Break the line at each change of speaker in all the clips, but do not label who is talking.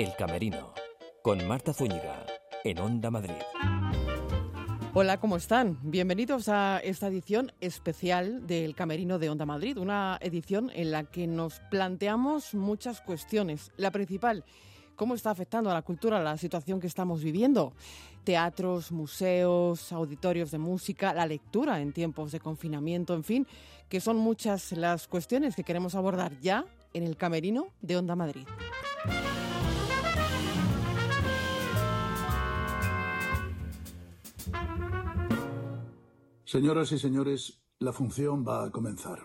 El Camerino, con Marta Zúñiga, en Onda Madrid.
Hola, ¿cómo están? Bienvenidos a esta edición especial del Camerino de Onda Madrid, una edición en la que nos planteamos muchas cuestiones. La principal, ¿cómo está afectando a la cultura la situación que estamos viviendo? Teatros, museos, auditorios de música, la lectura en tiempos de confinamiento, en fin, que son muchas las cuestiones que queremos abordar ya en el Camerino de Onda Madrid.
Señoras y señores, la función va a comenzar.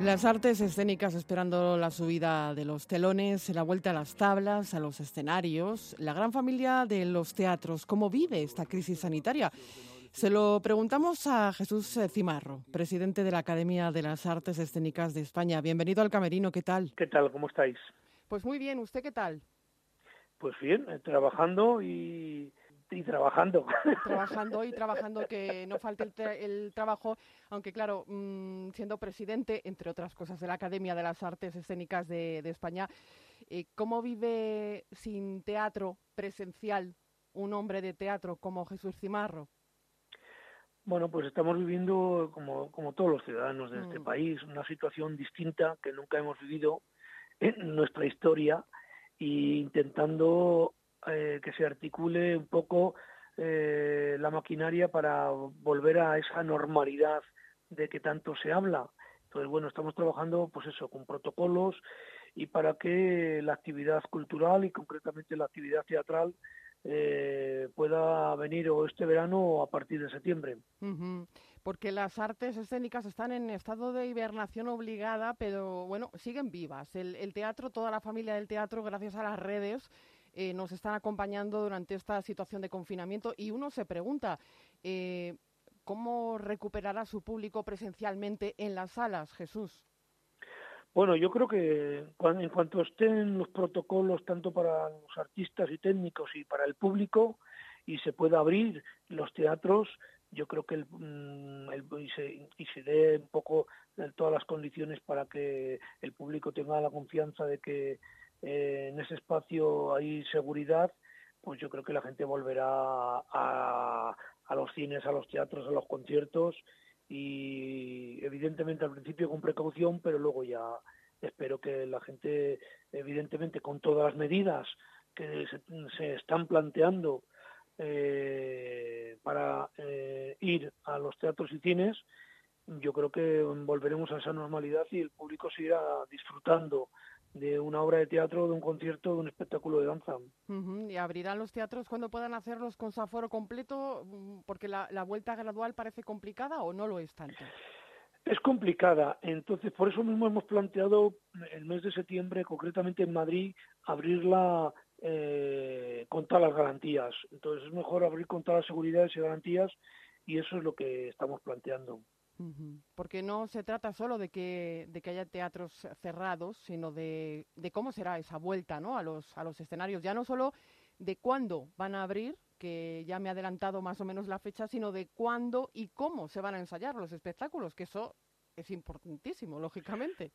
Las artes escénicas esperando la subida de los telones, la vuelta a las tablas, a los escenarios, la gran familia de los teatros, ¿cómo vive esta crisis sanitaria? Se lo preguntamos a Jesús Cimarro, presidente de la Academia de las Artes Escénicas de España. Bienvenido al Camerino, ¿qué tal?
¿Qué tal? ¿Cómo estáis?
Pues muy bien, ¿usted qué tal?
Pues bien, eh, trabajando y y trabajando.
Trabajando y trabajando, que no falte el, trabajo, aunque claro, mm, siendo presidente, entre otras cosas, de la Academia de las Artes Escénicas de, España, eh, ¿cómo vive sin teatro presencial un hombre de teatro como Jesús Cimarro?
Bueno, pues estamos viviendo, como, como todos los ciudadanos de este mm. país, una situación distinta que nunca hemos vivido en nuestra historia e intentando eh, que se articule un poco eh, la maquinaria para volver a esa normalidad de que tanto se habla. Entonces, bueno, estamos trabajando, pues eso, con protocolos y para que la actividad cultural y concretamente la actividad teatral eh, pueda venir o este verano o a partir de septiembre.
Porque las artes escénicas están en estado de hibernación obligada, pero bueno, siguen vivas. El, el teatro, toda la familia del teatro, gracias a las redes, eh, nos están acompañando durante esta situación de confinamiento y uno se pregunta, eh, ¿cómo recuperará su público presencialmente en las salas, Jesús?
Bueno, yo creo que en cuanto estén los protocolos tanto para los artistas y técnicos y para el público y se pueda abrir los teatros, yo creo que el, mm, y, se, y se dé un poco todas las condiciones para que el público tenga la confianza de que eh, en ese espacio hay seguridad, pues yo creo que la gente volverá a, los cines, a los teatros, a los conciertos y evidentemente al principio con precaución, pero luego ya espero que la gente, evidentemente con todas las medidas que se, están planteando eh, para eh, ir a los teatros y cines, yo creo que volveremos a esa normalidad y el público seguirá disfrutando de una obra de teatro, de un concierto, de un espectáculo de danza.
¿Y abrirán los teatros cuando puedan hacerlos con su aforo completo? Mm, porque la, vuelta gradual parece complicada o no lo es tanto.
Es complicada, entonces por eso mismo hemos planteado el mes de septiembre, concretamente en Madrid, abrirla eh, con todas las garantías. Entonces es mejor abrir con todas las seguridades y garantías y eso es lo que estamos planteando.
Porque no se trata solo de que, de que haya teatros cerrados, sino de, de, cómo será esa vuelta ¿no? a, los, a los escenarios. Ya no solo de cuándo van a abrir, que ya me ha adelantado más o menos la fecha, sino de cuándo y cómo se van a ensayar los espectáculos, que eso es importantísimo, lógicamente.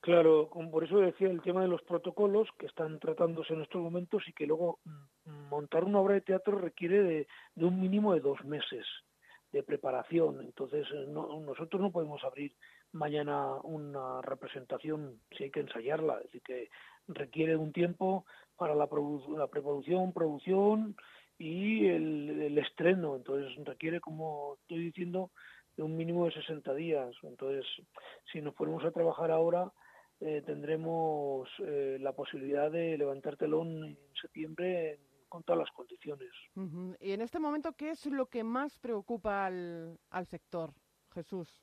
Claro, por eso decía el tema de los protocolos que están tratándose en estos momentos y que luego mm, montar una obra de teatro requiere de, de un mínimo de dos meses de preparación. Entonces, eh, nosotros no podemos abrir mañana una representación si hay que ensayarla. Es decir, que requiere un tiempo para la, la preproducción, producción y el, estreno. Entonces, requiere, como estoy diciendo, de un mínimo de 60 días. Entonces, si nos ponemos a trabajar ahora, eh, tendremos eh, la posibilidad de levantar telón en septiembre con todas las condiciones.
Y en este momento, ¿qué es lo que más preocupa al, al sector, Jesús?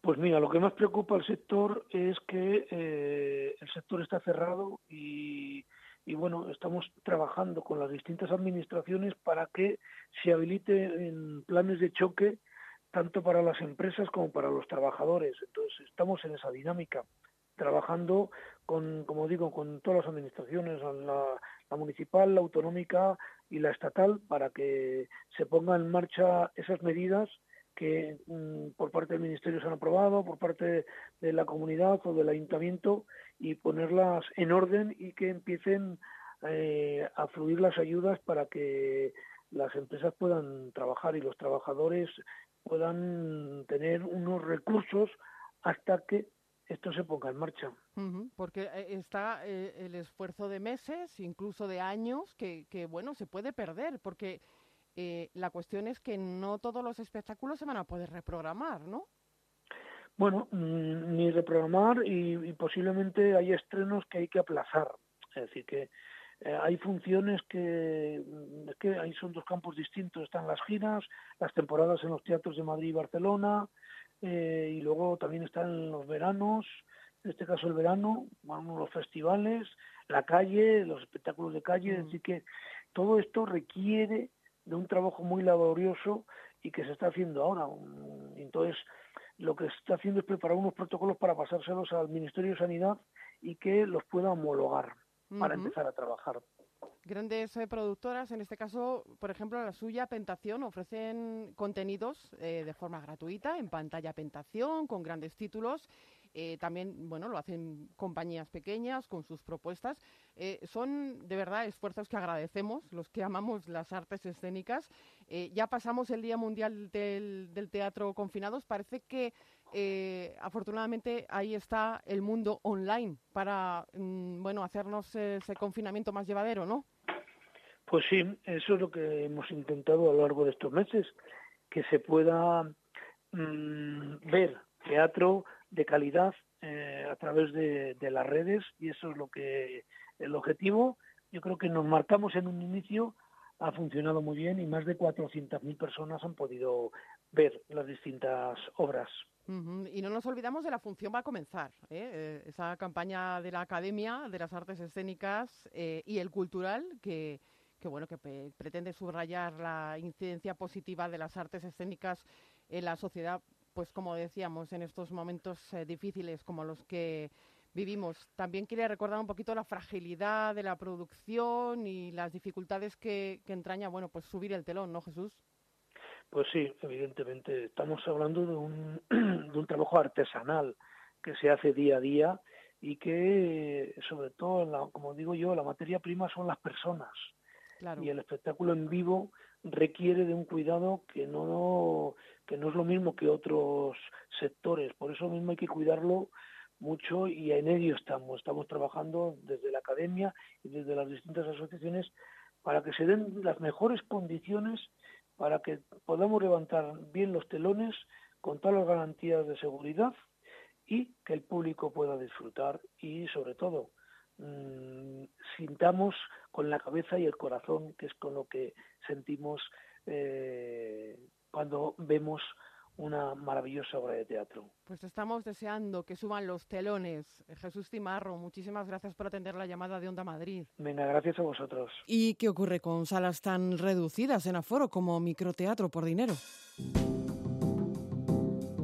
Pues mira, lo que más preocupa al sector es que eh, el sector está cerrado y, y, bueno, estamos trabajando con las distintas administraciones para que se habiliten planes de choque tanto para las empresas como para los trabajadores. Entonces, estamos en esa dinámica trabajando con, como digo, con todas las administraciones, la, municipal, la autonómica y la estatal, para que se pongan en marcha esas medidas que mm, por parte del Ministerio se han aprobado, por parte de la comunidad o del ayuntamiento y ponerlas en orden y que empiecen eh, a fluir las ayudas para que las empresas puedan trabajar y los trabajadores puedan tener unos recursos hasta que esto se ponga en marcha.
porque eh, está eh, el esfuerzo de meses, incluso de años, que, que bueno, se puede perder, porque eh, la cuestión es que no todos los espectáculos se van a poder reprogramar, ¿no?
Bueno, mm, ni reprogramar y, posiblemente hay estrenos que hay que aplazar. Es decir, que eh, hay funciones que, mm, es que ahí son dos campos distintos. Están las giras, las temporadas en los teatros de Madrid y Barcelona, eh, y luego también están los veranos, en este caso el verano, los festivales, la calle, los espectáculos de calle. Es mm. decir, que todo esto requiere de un trabajo muy laborioso y que se está haciendo ahora. Entonces, lo que se está haciendo es preparar unos protocolos para pasárselos al Ministerio de Sanidad y que los pueda homologar para empezar a trabajar.
Grandes eh, productoras, en este caso, por ejemplo, la suya, Pentación, ofrecen contenidos eh, de forma gratuita en pantalla Pentación, con grandes títulos eh, también, bueno, lo hacen compañías pequeñas con sus propuestas. Eh, son de verdad esfuerzos que agradecemos, los que amamos las artes escénicas. Ya pasamos el Día Mundial del, Teatro Confinados. Parece que afortunadamente ahí está el mundo online para, mm, bueno, hacernos ese confinamiento más llevadero, ¿no?
Pues sí, eso es lo que hemos intentado a lo largo de estos meses, que se pueda mm, ver teatro de calidad eh, a través de, las redes y eso es lo que el objetivo. Yo creo que nos marcamos en un inicio, ha funcionado muy bien y más de 400.000 personas han podido ver las distintas obras.
Y no nos olvidamos de la función va a comenzar, ¿eh? Eh, esa campaña de la Academia de las Artes Escénicas y el Cultural que, que bueno que pretende subrayar la incidencia positiva de las artes escénicas en la sociedad pues como decíamos, en estos momentos eh, difíciles como los que vivimos. También quería recordar un poquito la fragilidad de la producción y las dificultades que, entraña, bueno, pues subir el telón, ¿no, Jesús?
Pues sí, evidentemente. Estamos hablando de un, de un trabajo artesanal que se hace día a día y que, sobre todo, como digo yo, la materia prima son las personas. Y el espectáculo en vivo requiere de un cuidado que no que no es lo mismo que otros sectores. Por eso mismo hay que cuidarlo mucho y en ello estamos. Estamos trabajando desde la academia y desde las distintas asociaciones para que se den las mejores condiciones para que podamos levantar bien los telones con todas las garantías de seguridad y que el público pueda disfrutar y sobre todo mmm, sintamos con la cabeza y el corazón, que es con lo que sentimos eh, cuando vemos una maravillosa obra de teatro.
Pues estamos deseando que suban los telones. Jesús Timarro, muchísimas gracias por atender la llamada de Onda Madrid.
Venga, gracias a vosotros.
¿Y qué ocurre con salas tan reducidas en aforo como microteatro por dinero?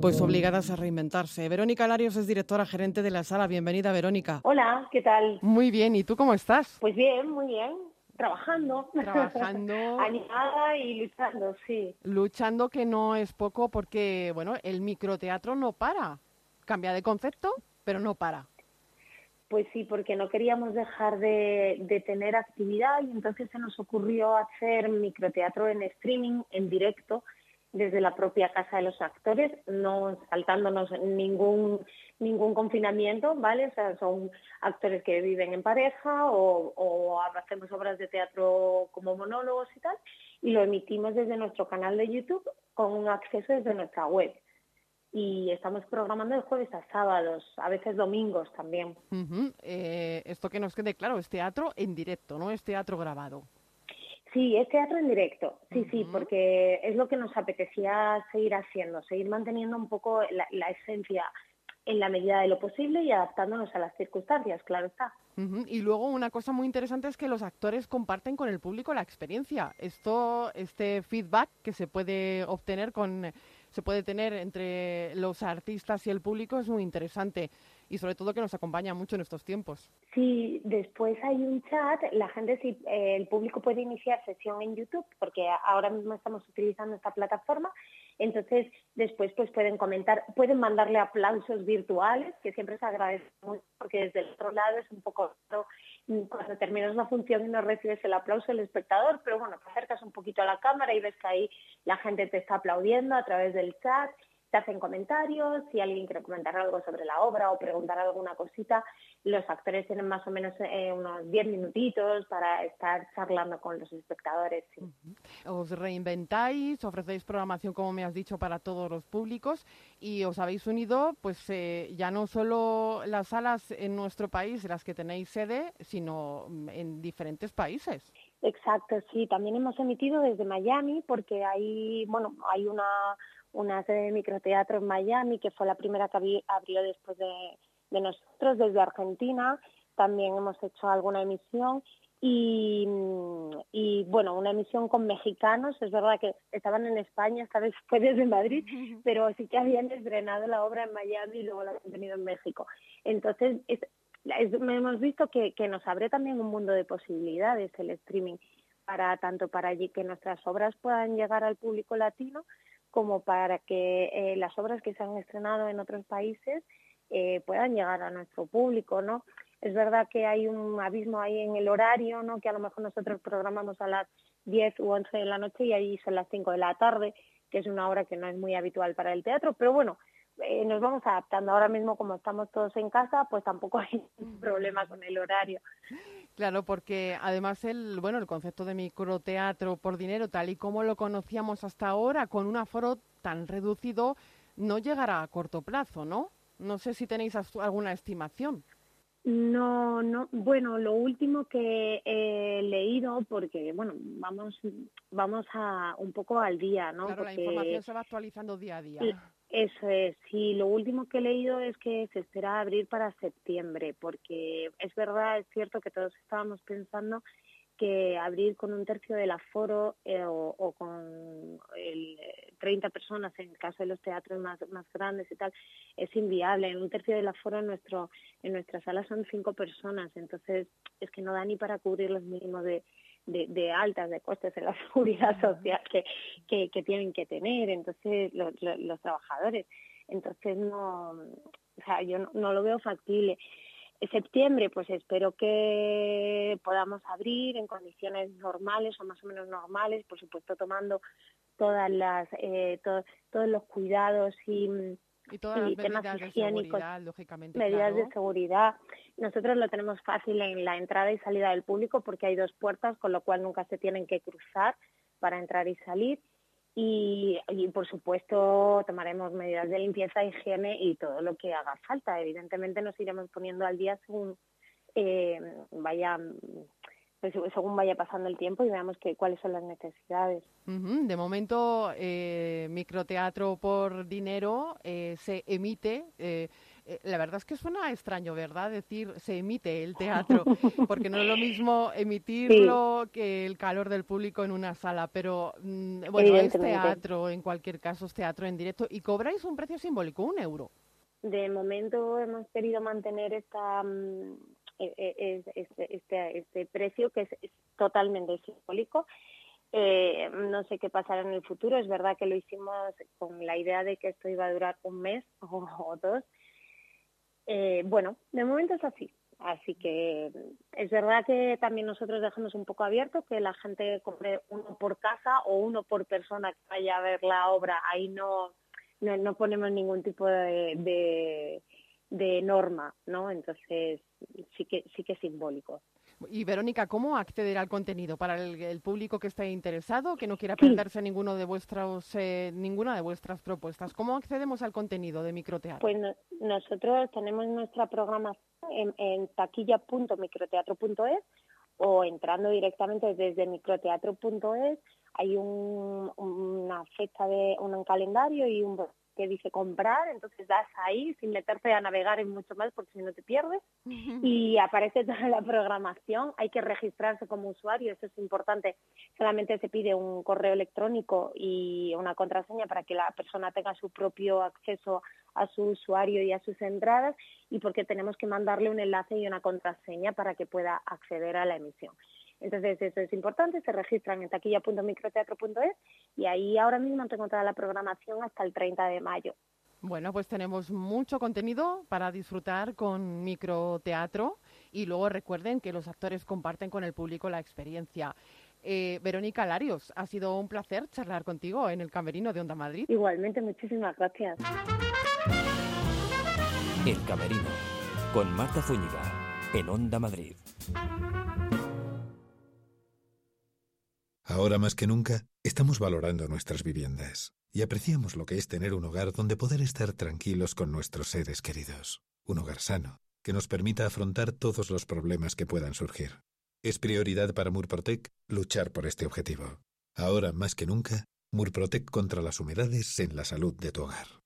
Pues obligadas a reinventarse. Verónica Larios es directora gerente de la sala. Bienvenida, Verónica.
Hola, ¿qué tal?
Muy bien, ¿y tú cómo estás?
Pues bien, muy bien. Trabajando.
Trabajando.
Animada y luchando, sí.
Luchando que no es poco porque, bueno, el microteatro no para. Cambia de concepto, pero no para.
Pues sí, porque no queríamos dejar de, de, tener actividad y entonces se nos ocurrió hacer microteatro en streaming, en directo, desde la propia casa de los actores, no saltándonos ningún ningún confinamiento, ¿vale? O sea, son actores que viven en pareja o, hacemos obras de teatro como monólogos y tal, y lo emitimos desde nuestro canal de YouTube con un acceso desde nuestra web. Y estamos programando de jueves a sábados, a veces domingos también.
Eh, esto que nos quede claro, es teatro en directo, no es teatro grabado.
Sí, es teatro en directo, sí, sí, porque es lo que nos apetecía seguir haciendo, seguir manteniendo un poco la, esencia en la medida de lo posible y adaptándonos a las circunstancias, claro está.
Y luego una cosa muy interesante es que los actores comparten con el público la experiencia. Esto, este feedback que se puede obtener con, se puede tener entre los artistas y el público es muy interesante y sobre todo que nos acompaña mucho en estos tiempos.
Sí, después hay un chat, la gente, si eh, el público puede iniciar sesión en YouTube, porque ahora mismo estamos utilizando esta plataforma, Entonces, después pues pueden comentar, pueden mandarle aplausos virtuales, que siempre se agradece mucho, porque desde el otro lado es un poco cuando terminas la función y no recibes el aplauso del espectador, pero bueno, te acercas un poquito a la cámara y ves que ahí la gente te está aplaudiendo a través del chat te hacen comentarios, si alguien quiere comentar algo sobre la obra o preguntar alguna cosita, los actores tienen más o menos eh, unos 10 minutitos para estar charlando con los espectadores.
Os reinventáis, ofrecéis programación, como me has dicho, para todos los públicos y os habéis unido, pues eh, ya no solo las salas en nuestro país, las que tenéis sede, sino mm, en diferentes países.
Exacto, sí. También hemos emitido desde Miami porque hay, bueno, hay una una sede de microteatro en Miami, que fue la primera que abrió después de, nosotros, desde Argentina. También hemos hecho alguna emisión y, bueno, una emisión con mexicanos. Es verdad que estaban en España, esta vez fue desde Madrid, pero sí que habían estrenado la obra en Miami y luego la han tenido en México. Entonces, hemos visto que, que nos abre también un mundo de posibilidades el streaming para tanto para allí que nuestras obras puedan llegar al público latino como para que eh, las obras que se han estrenado en otros países eh, puedan llegar a nuestro público, ¿no? Es verdad que hay un abismo ahí en el horario, ¿no? Que a lo mejor nosotros programamos a las 10 u 11 de la noche y ahí son las 5 de la tarde, que es una hora que no es muy habitual para el teatro, pero bueno, eh, nos vamos adaptando. Ahora mismo, como estamos todos en casa, pues tampoco hay problema con el horario.
Claro, porque además el bueno el concepto de microteatro por dinero, tal y como lo conocíamos hasta ahora, con un aforo tan reducido, no llegará a corto plazo, ¿no? No sé si tenéis alguna estimación.
No, no. Bueno, lo último que he leído, porque bueno, vamos, vamos a un poco al día, ¿no?
Claro, la información se va actualizando día a día.
Eso es, sí, lo último que he leído es que se espera abrir para septiembre, porque es verdad, es cierto que todos estábamos pensando que abrir con un tercio del aforo eh, o, con el, 30 personas en el caso de los teatros más, más grandes y tal es inviable. En un tercio del aforo en nuestro en nuestra sala son cinco personas, entonces es que no da ni para cubrir los mínimos de, de, altas de costes en la seguridad social que, que, tienen que tener entonces los, los, trabajadores entonces no o sea yo no, lo veo factible en septiembre pues espero que podamos abrir en condiciones normales o más o menos normales por supuesto tomando todas las eh, todos los cuidados y
y todas las medidas de seguridad, lógicamente.
Medidas de seguridad. Nosotros lo tenemos fácil en la entrada y salida del público porque hay dos puertas, con lo cual nunca se tienen que cruzar para entrar y salir. Y, por supuesto tomaremos medidas de limpieza, higiene y todo lo que haga falta. Evidentemente nos iremos poniendo al día según eh, vaya pues, según vaya pasando el tiempo y veamos que, cuáles son las necesidades.
De momento, eh, microteatro por dinero eh, se emite. Eh, la verdad es que suena extraño, ¿verdad? Decir se emite el teatro, porque no es lo mismo emitirlo que el calor del público en una sala, pero mm, bueno, es teatro, en cualquier caso es teatro en directo y cobráis un precio simbólico, un euro.
De momento hemos querido mantener esta, mm, e, e, este, este, este, precio que es, totalmente simbólico. Eh, no sé qué pasará en el futuro. Es verdad que lo hicimos con la idea de que esto iba a durar un mes o, dos. Eh, bueno, de momento es así. Así que es verdad que también nosotros dejamos un poco abierto que la gente compre uno por casa o uno por persona que vaya a ver la obra. Ahí no, no, ponemos ningún tipo de de norma, ¿no? Entonces sí que sí que es simbólico.
Y Verónica, ¿cómo acceder al contenido para el, público que esté interesado, que no quiera perderse ninguno de vuestros, eh, ninguna de vuestras propuestas? ¿Cómo accedemos al contenido de microteatro?
Pues nosotros tenemos nuestra programación en, en taquilla.microteatro.es o entrando directamente desde microteatro.es hay un, una fecha de un calendario y un que dice comprar, entonces das ahí sin meterte a navegar en mucho más porque si no te pierdes. Y aparece toda la programación, hay que registrarse como usuario, eso es importante, solamente se pide un correo electrónico y una contraseña para que la persona tenga su propio acceso a su usuario y a sus entradas y porque tenemos que mandarle un enlace y una contraseña para que pueda acceder a la emisión. Entonces eso es importante, se registran en taquilla.microteatro.es y ahí ahora mismo tengo toda la programación hasta el 30 de mayo.
Bueno, pues tenemos mucho contenido para disfrutar con microteatro y luego recuerden que los actores comparten con el público la experiencia. Eh, Verónica Larios, ha sido un placer charlar contigo en el Camerino de Onda Madrid.
Igualmente, muchísimas gracias.
El Camerino, con Marta Zúñiga, en Onda Madrid.
Ahora más que nunca, estamos valorando nuestras viviendas y apreciamos lo que es tener un hogar donde poder estar tranquilos con nuestros seres queridos. Un hogar sano, que nos permita afrontar todos los problemas que puedan surgir. Es prioridad para Murprotec luchar por este objetivo. Ahora más que nunca, Murprotec contra las humedades en la salud de tu hogar.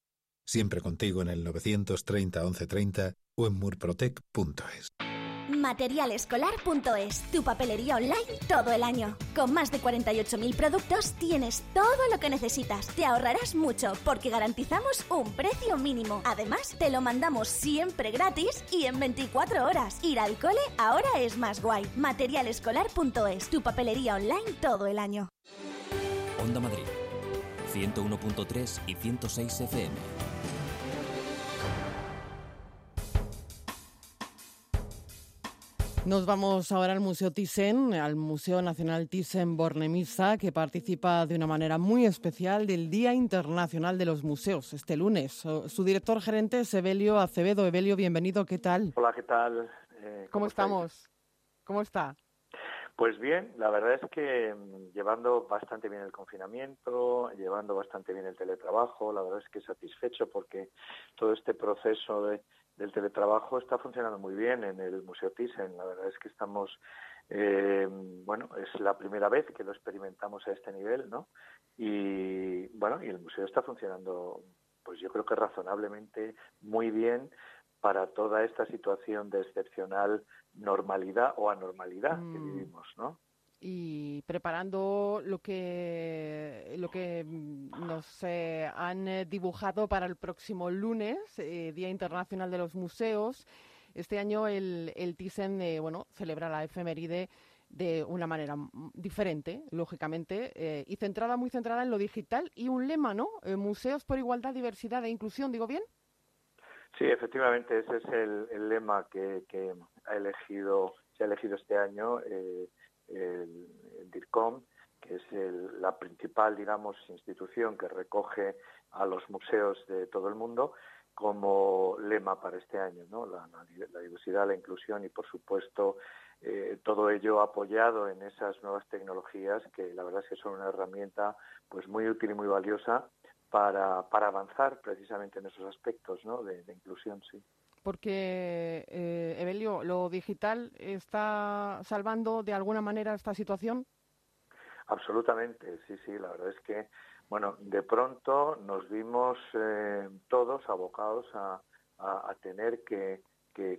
Siempre contigo en el 930 1130 o en murprotec.es.
Materialescolar.es, tu papelería online todo el año. Con más de 48.000 productos tienes todo lo que necesitas. Te ahorrarás mucho porque garantizamos un precio mínimo. Además, te lo mandamos siempre gratis y en 24 horas. Ir al cole ahora es más guay. Materialescolar.es, tu papelería online todo el año.
Onda Madrid, 101.3 y 106 FM.
Nos vamos ahora al Museo Thyssen, al Museo Nacional Thyssen-Bornemisza, que participa de una manera muy especial del Día Internacional de los Museos este lunes. Su director gerente es Evelio Acevedo. Evelio, bienvenido, ¿qué tal?
Hola, ¿qué tal?
Eh, ¿Cómo, estamos? ¿Cómo está?
Pues bien, la verdad es que mm, llevando bastante bien el confinamiento, llevando bastante bien el teletrabajo, la verdad es que satisfecho porque todo este proceso de del teletrabajo está funcionando muy bien en el Museo Thyssen. La verdad es que estamos, eh, bueno, es la primera vez que lo experimentamos a este nivel, ¿no? Y bueno, y el museo está funcionando, pues yo creo que razonablemente muy bien para toda esta situación de excepcional normalidad o anormalidad que mm. vivimos, ¿no?
Y preparando lo que lo que nos eh, han eh, dibujado para el próximo lunes, eh, Día Internacional de los Museos. Este año el, el Thyssen bueno, celebra la efeméride de una manera diferente, lógicamente, y centrada, muy centrada en lo digital y un lema, ¿no? Museos por igualdad, diversidad e inclusión, ¿digo bien?
Sí, efectivamente, ese es el, lema que, que, ha elegido, se ha elegido este año. Eh, el, DIRCOM, que es la principal, digamos, institución que recoge a los museos de todo el mundo, como lema para este año, ¿no? La, diversidad, la inclusión y, por supuesto, eh, todo ello apoyado en esas nuevas tecnologías que la verdad es que son una herramienta pues muy útil y muy valiosa para, para avanzar precisamente en esos aspectos ¿no? de, de inclusión, sí
porque, eh, Evelio, ¿lo digital está salvando de alguna manera esta situación?
Absolutamente, sí, sí, la verdad es que, bueno, de pronto nos vimos eh, todos abocados a, tener que,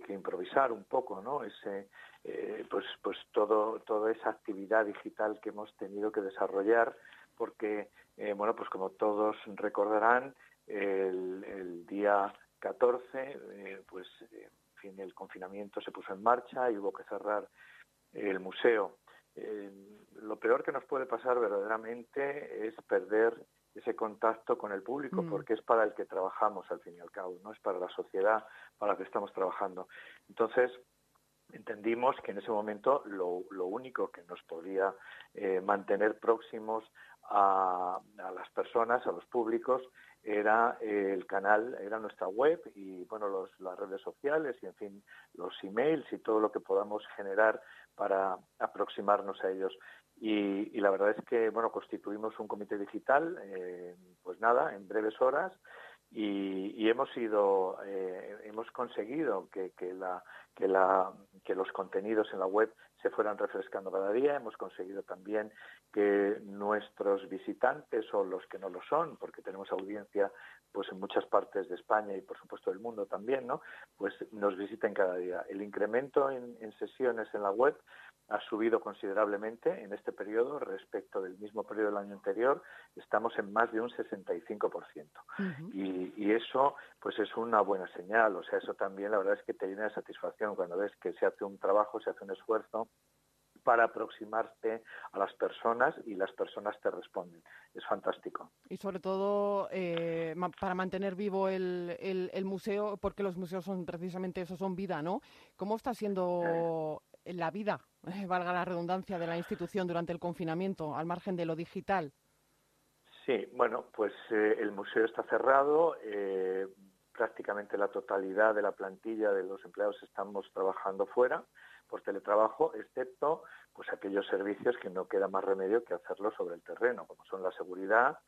improvisar un poco, ¿no? Ese, eh, pues, pues todo, toda esa actividad digital que hemos tenido que desarrollar, porque, eh, bueno, pues como todos recordarán, el, el día 14, eh, pues en fin, el confinamiento se puso en marcha y hubo que cerrar el museo. Eh, lo peor que nos puede pasar verdaderamente es perder ese contacto con el público, mm. porque es para el que trabajamos al fin y al cabo, no es para la sociedad para la que estamos trabajando. Entonces, entendimos que en ese momento lo, único que nos podía eh, mantener próximos a, a, las personas, a los públicos, era el canal, era nuestra web y bueno, los, las redes sociales y en fin, los emails y todo lo que podamos generar para aproximarnos a ellos. Y, la verdad es que bueno, constituimos un comité digital, eh, pues nada, en breves horas y, hemos ido, eh, hemos conseguido que, que, la, que, la, que los contenidos en la web se fueran refrescando cada día. Hemos conseguido también que nuestros visitantes o los que no lo son, porque tenemos audiencia pues en muchas partes de España y por supuesto del mundo también, ¿no? Pues nos visiten cada día. El incremento en, sesiones en la web ha subido considerablemente en este periodo respecto del mismo periodo del año anterior. Estamos en más de un 65%. y, y eso pues es una buena señal. O sea, eso también la verdad es que te llena de satisfacción cuando ves que se hace un trabajo, se hace un esfuerzo para aproximarte a las personas y las personas te responden. Es fantástico.
Y sobre todo eh, para mantener vivo el, el, museo, porque los museos son precisamente eso, son vida, ¿no? ¿Cómo está siendo la vida, valga la redundancia, de la institución durante el confinamiento, al margen de lo digital?
Sí, bueno, pues eh, el museo está cerrado. Eh, prácticamente la totalidad de la plantilla de los empleados estamos trabajando fuera por teletrabajo, excepto pues aquellos servicios que no queda más remedio que hacerlo sobre el terreno, como son la seguridad,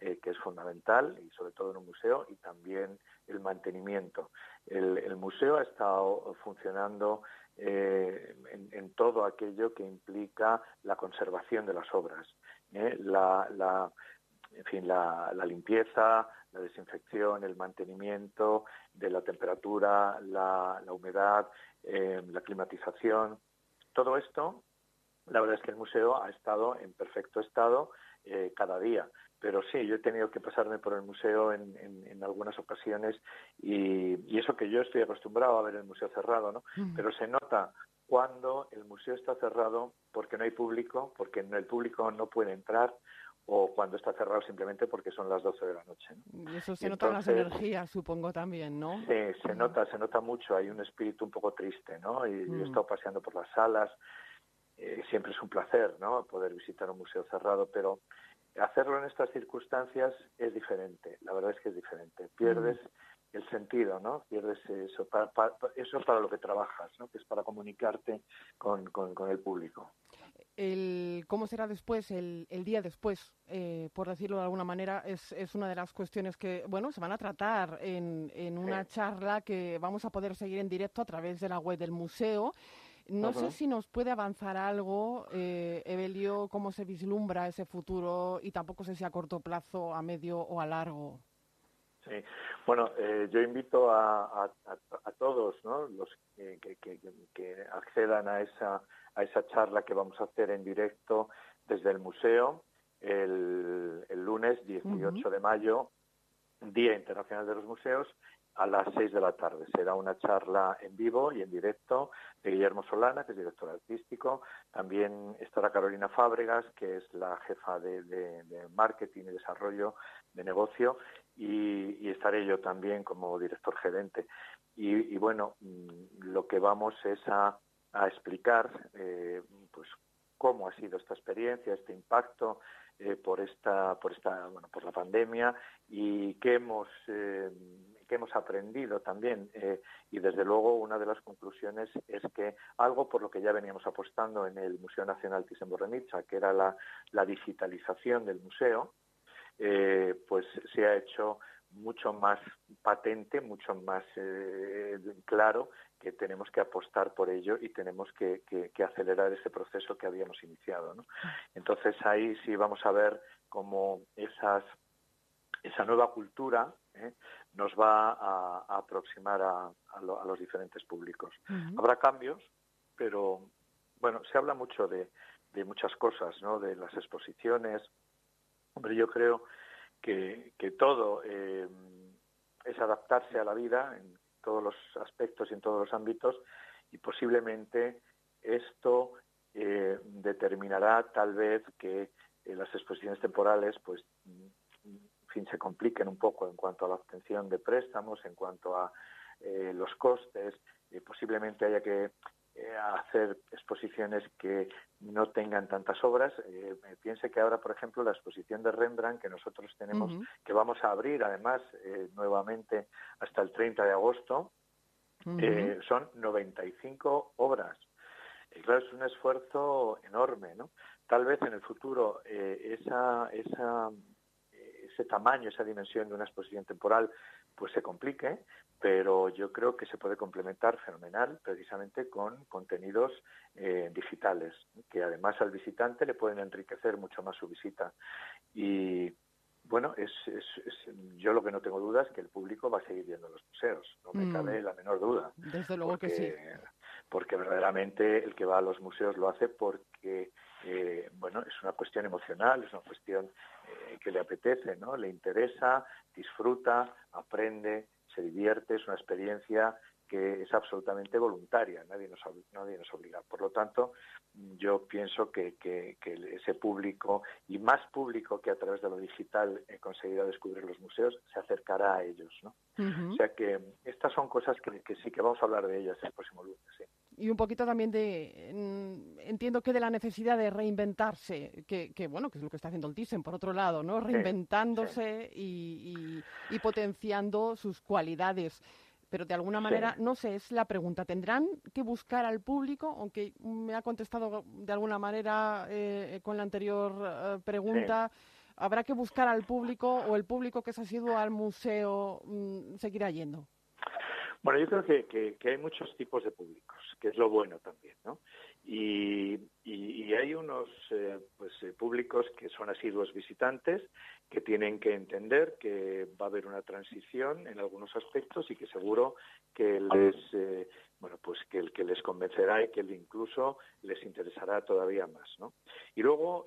eh, que es fundamental y sobre todo en un museo, y también el mantenimiento. El, museo ha estado funcionando eh, en, todo aquello que implica la conservación de las obras, ¿eh? la, en fin, la, limpieza, la desinfección, el mantenimiento de la temperatura, la, humedad, eh, la climatización. Todo esto, la verdad es que el museo ha estado en perfecto estado cada día. Pero sí, yo he tenido que pasarme por el museo en, algunas ocasiones y, eso que yo estoy acostumbrado a ver el museo cerrado, ¿no? Pero se nota cuando el museo está cerrado porque no hay público, porque el público no puede entrar o cuando está cerrado simplemente porque son las 12 de la noche.
Y eso se nota en las energías, supongo también, ¿no?
Sí, se nota, se nota mucho, hay un espíritu un poco triste, ¿no? Y yo he mm. estado paseando por las salas, eh, siempre es un placer, ¿no? Poder visitar un museo cerrado, pero hacerlo en estas circunstancias es diferente, la verdad es que es diferente. Pierdes mm. el sentido, ¿no? Pierdes eso para, eso para lo que trabajas, ¿no? Que es para comunicarte con, con el público
el cómo será después, el, el día después, eh, por decirlo de alguna manera, es, es, una de las cuestiones que, bueno, se van a tratar en, en una charla que vamos a poder seguir en directo a través de la web del museo. No sé si nos puede avanzar algo, eh, Evelio, cómo se vislumbra ese futuro y tampoco sé si a corto plazo, a medio o a largo.
Sí, bueno, eh, yo invito a, a, a, todos ¿no? los que, que, que accedan a esa a esa charla que vamos a hacer en directo desde el museo el, lunes 18 de mayo, Día Internacional de los Museos, a las 6 de la tarde. Será una charla en vivo y en directo de Guillermo Solana, que es director artístico. También estará Carolina Fábregas, que es la jefa de, marketing y desarrollo de negocio, y, estaré yo también como director gerente. y bueno, mm, lo que vamos es a a explicar eh, pues cómo ha sido esta experiencia, este impacto eh, por esta por esta bueno por la pandemia y qué hemos eh, qué hemos aprendido también y desde luego una de las conclusiones es que algo por lo que ya veníamos apostando en el Museo Nacional Thyssen-Bornemisza que era la, digitalización del museo pues se ha hecho mucho más patente, mucho más claro que tenemos que apostar por ello y tenemos que, acelerar ese proceso que habíamos iniciado. Entonces ahí sí vamos a ver cómo esa nueva cultura ¿eh? Nos va a, aproximar a, los diferentes públicos. Habrá cambios, pero bueno, se habla mucho de, muchas cosas, ¿no? de las exposiciones. Hombre, yo creo que, todo eh, es adaptarse a la vida en todos los aspectos y en todos los ámbitos y posiblemente esto eh, determinará tal vez que eh, las exposiciones temporales pues fin se compliquen un poco en cuanto a la obtención de préstamos, en cuanto a eh, los costes, posiblemente haya que eh, hacer exposiciones que no tengan tantas obras. Eh, piense que ahora, por ejemplo, la exposición de Rembrandt que nosotros tenemos, que vamos a abrir además eh, nuevamente hasta el 30 de agosto, eh, son 95 obras. Y claro, es un esfuerzo enorme, ¿no? Tal vez en el futuro esa, esa, ese tamaño, esa dimensión de una exposición temporal, pues se complique, pero yo creo que se puede complementar fenomenal precisamente con contenidos eh, digitales, que además al visitante le pueden enriquecer mucho más su visita. Y bueno, es, yo lo que no tengo duda es que el público va a seguir viendo los museos, no me mm. cabe la menor duda.
Desde luego que sí.
Porque verdaderamente el que va a los museos lo hace porque, eh, bueno, es una cuestión emocional, es una cuestión eh, que le apetece, ¿no? Le interesa, disfruta, aprende, se divierte, es una experiencia que es absolutamente voluntaria, nadie nos, nadie nos obliga. Por lo tanto, yo pienso que, que, ese público, y más público que a través de lo digital he conseguido descubrir los museos, se acercará a ellos. ¿no? O sea que estas son cosas que, que, sí que vamos a hablar de ellas el próximo lunes. Sí.
Y un poquito también de, entiendo que de la necesidad de reinventarse, que, que, bueno, que es lo que está haciendo el Thyssen, por otro lado, ¿no? Reinventándose Y, y, potenciando sus cualidades pero de alguna manera, no sé, es la pregunta. ¿Tendrán que buscar al público? Aunque me ha contestado de alguna manera eh, con la anterior eh, pregunta. ¿Habrá que buscar al público o el público que se ha sido al museo mm, seguirá yendo?
Bueno, yo creo que, que, hay muchos tipos de públicos, que es lo bueno también, ¿no? Y, y, hay unos eh, pues, eh, públicos que son asiduos visitantes, que tienen que entender que va a haber una transición en algunos aspectos y que seguro que les eh, bueno pues que el que les convencerá y que incluso les interesará todavía más, ¿no? Y luego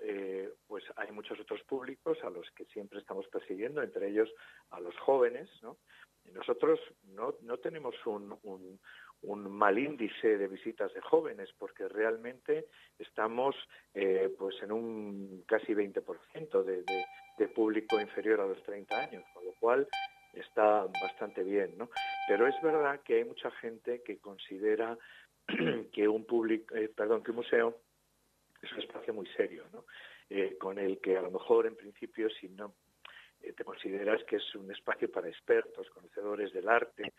pues hay muchos otros públicos a los que siempre estamos persiguiendo, entre ellos a los jóvenes, ¿no? Nosotros no, tenemos un, mal índice de visitas de jóvenes porque realmente estamos eh, pues en un casi 20% de, de, de público inferior a los 30 años, con lo cual está bastante bien, ¿no? Pero es verdad que hay mucha gente que considera que un público, eh, perdón, que un museo es un espacio muy serio, ¿no? Eh, con el que a lo mejor en principio si no eh, te consideras que es un espacio para expertos, conocedores del arte,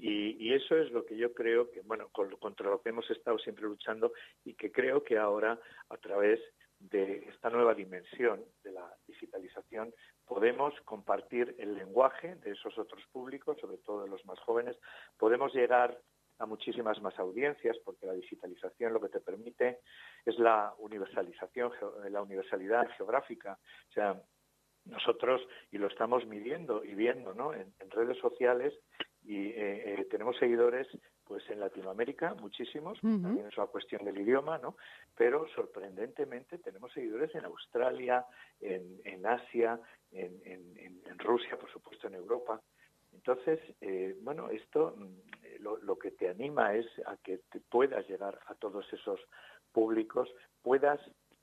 y, eso es lo que yo creo que, bueno, contra lo que hemos estado siempre luchando y que creo que ahora, a través de esta nueva dimensión de la digitalización, podemos compartir el lenguaje de esos otros públicos, sobre todo de los más jóvenes, podemos llegar a muchísimas más audiencias, porque la digitalización lo que te permite es la universalización, la universalidad geográfica. O sea, nosotros, y lo estamos midiendo y viendo ¿no? en, redes sociales, y eh, eh, tenemos seguidores pues en Latinoamérica, muchísimos, también es una cuestión del idioma, ¿no? Pero sorprendentemente tenemos seguidores en Australia, en, en Asia, en, en, Rusia, por supuesto, en Europa. Entonces, eh, bueno, esto mm, lo, lo, que te anima es a que te puedas llegar a todos esos públicos, puedas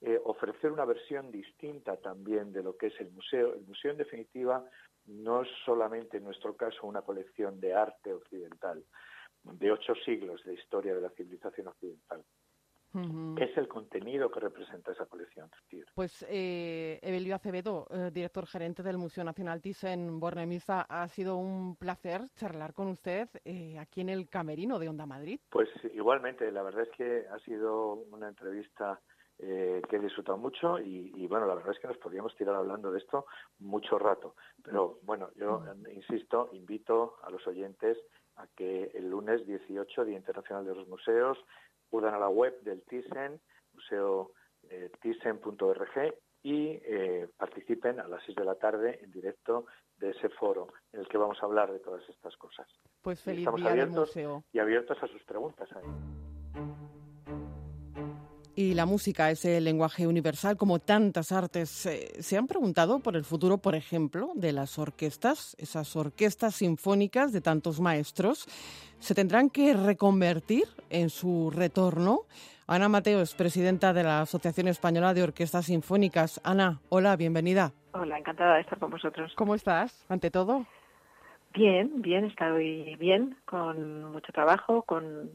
eh, ofrecer una versión distinta también de lo que es el museo. El museo, en definitiva, no es solamente, en nuestro caso, una colección de arte occidental, de ocho siglos de historia de la civilización occidental. es el contenido que representa esa colección?
Pues eh, Evelio Acevedo, eh, director gerente del Museo Nacional Thyssen Bornemisa, ha sido un placer charlar con usted eh, aquí en el Camerino de Onda Madrid.
Pues igualmente, la verdad es que ha sido una entrevista eh, que he disfrutado mucho y, bueno, la verdad es que nos podríamos tirar hablando de esto mucho rato. Pero bueno, yo insisto, invito a los oyentes a que el lunes 18, Día Internacional de los Museos, acudan a la web del Thyssen, museo eh, thyssen.org y eh, participen a las 6 de la tarde en directo de ese foro en el que vamos a hablar de todas estas cosas.
Pues feliz Estamos día abiertos museo.
Y abiertos a sus preguntas ahí.
Y la música es el lenguaje universal, como tantas artes. Eh, ¿Se han preguntado por el futuro, por ejemplo, de las orquestas? Esas orquestas sinfónicas de tantos maestros, ¿se tendrán que reconvertir en su retorno? Ana Mateo es presidenta de la Asociación Española de Orquestas Sinfónicas. Ana, hola, bienvenida.
Hola, encantada de estar con vosotros.
¿Cómo estás, ante todo?
Bien, bien, estoy bien, con mucho trabajo, con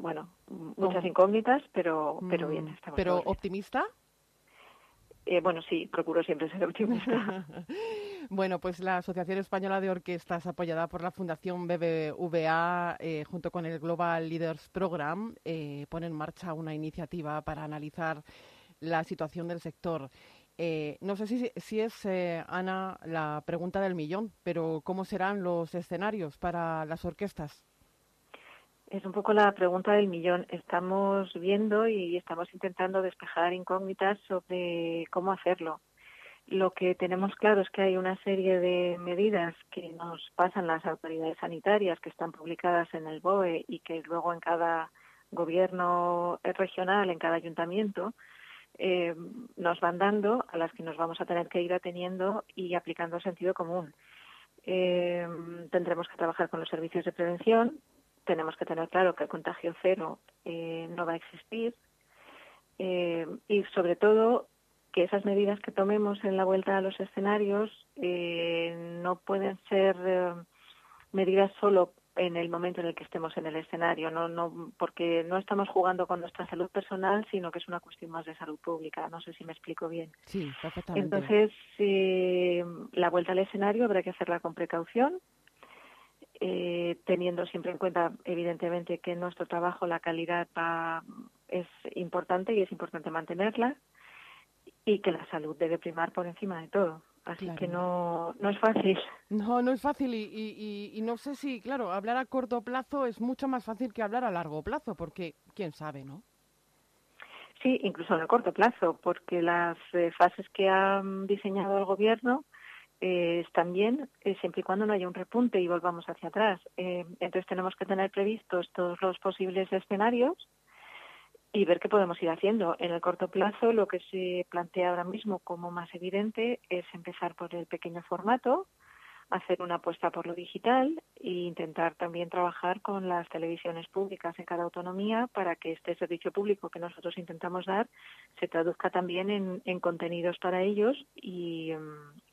bueno, muchas incógnitas, pero, pero bien.
Mm, ¿Pero optimista?
Eh, bueno, sí, procuro siempre ser optimista.
bueno, pues la Asociación Española de Orquestas, apoyada por la Fundación BBVA, eh, junto con el Global Leaders Program, eh, pone en marcha una iniciativa para analizar la situación del sector. no sé si, si es, Ana, la pregunta del millón, pero ¿cómo serán los escenarios para las orquestas?
Es un poco la pregunta del millón. Estamos viendo y estamos intentando despejar incógnitas sobre cómo hacerlo. Lo que tenemos claro es que hay una serie de medidas que nos pasan las autoridades sanitarias que están publicadas en el BOE y que luego en cada gobierno regional, en cada ayuntamiento, eh, nos van dando, a las que nos vamos a tener que ir ateniendo y aplicando sentido común. Eh, tendremos que trabajar con los servicios de prevención. Tenemos que tener claro que el contagio cero eh, no va a existir. Eh, y sobre todo que esas medidas que tomemos en la vuelta a los escenarios no pueden ser medidas solo en el momento en el que estemos en el escenario, no, no, porque no estamos jugando con nuestra salud personal, sino que es una cuestión más de salud pública. No sé si me explico bien.
Sí, perfectamente.
Entonces, eh, la vuelta al escenario habrá que hacerla con precaución, eh, teniendo siempre en cuenta, evidentemente, que en nuestro trabajo la calidad es importante y es importante mantenerla y que la salud debe primar por encima de todo. Así que no, no es fácil.
No, no es fácil y, y, y, no sé si, claro, hablar a corto plazo es mucho más fácil que hablar a largo plazo, porque quién sabe, ¿no?
Sí, incluso en el corto plazo, porque las eh, fases que ha diseñado el gobierno eh, eh, siempre y cuando no haya un repunte y volvamos hacia atrás. entonces tenemos que tener previstos todos los posibles escenarios y ver qué podemos ir haciendo. En el corto plazo, lo que se plantea ahora mismo como más evidente es empezar por el pequeño formato, hacer una apuesta por lo digital e intentar también trabajar con las televisiones públicas en cada autonomía para que este servicio público que nosotros intentamos dar se traduzca también en, en contenidos para ellos y,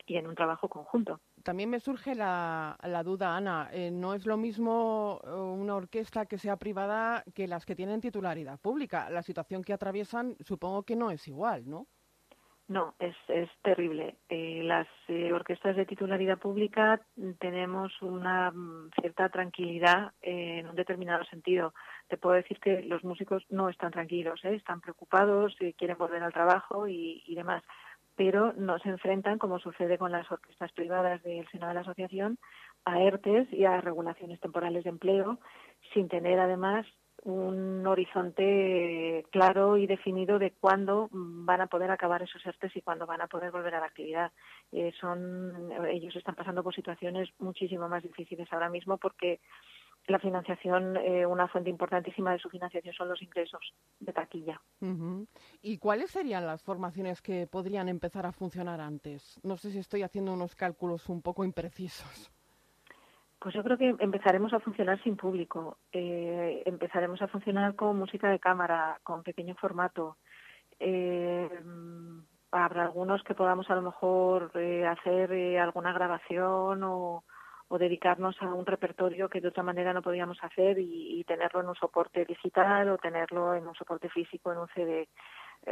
y, en un trabajo conjunto.
También me surge la, la duda, Ana, eh, no es lo mismo eh, una orquesta que sea privada que las que tienen titularidad pública. La situación que atraviesan supongo que no es igual, ¿no?
No, es, es terrible. Eh, las eh, orquestas de titularidad pública tenemos una mm, cierta tranquilidad en un determinado sentido. Te puedo decir que los músicos no están tranquilos, ¿eh? están preocupados, quieren volver al trabajo y, y demás, pero no se enfrentan, como sucede con las orquestas privadas del seno de la asociación, a ERTES y a regulaciones temporales de empleo, sin tener además un horizonte claro y definido de cuándo van a poder acabar esos ERTES y cuándo van a poder volver a la actividad. Eh, son, ellos están pasando por situaciones muchísimo más difíciles ahora mismo porque la financiación, eh, una fuente importantísima de su financiación son los ingresos de taquilla.
¿Y cuáles serían las formaciones que podrían empezar a funcionar antes? No sé si estoy haciendo unos cálculos un poco imprecisos.
Pues yo creo que empezaremos a funcionar sin público. Eh, empezaremos a funcionar con música de cámara, con pequeño formato. Eh, habrá algunos que podamos a lo mejor eh, hacer eh, alguna grabación o, o, dedicarnos a un repertorio que de otra manera no podíamos hacer y, y, tenerlo en un soporte digital o tenerlo en un soporte físico, en un CD.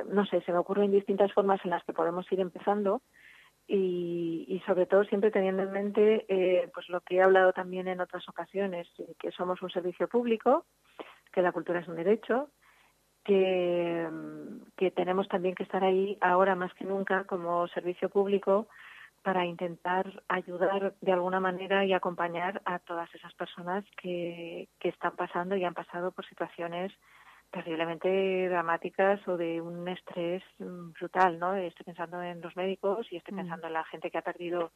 No sé, se me ocurren distintas formas en las que podemos ir empezando y, y, sobre todo siempre teniendo en mente eh, pues lo que he hablado también en otras ocasiones eh, que somos un servicio público que la cultura es un derecho que, que tenemos también que estar ahí ahora más que nunca como servicio público para intentar ayudar de alguna manera y acompañar a todas esas personas que, que están pasando y han pasado por situaciones terriblemente dramáticas o de un estrés mm, brutal, ¿no? Estoy pensando en los médicos y estoy mm. pensando en la gente que ha perdido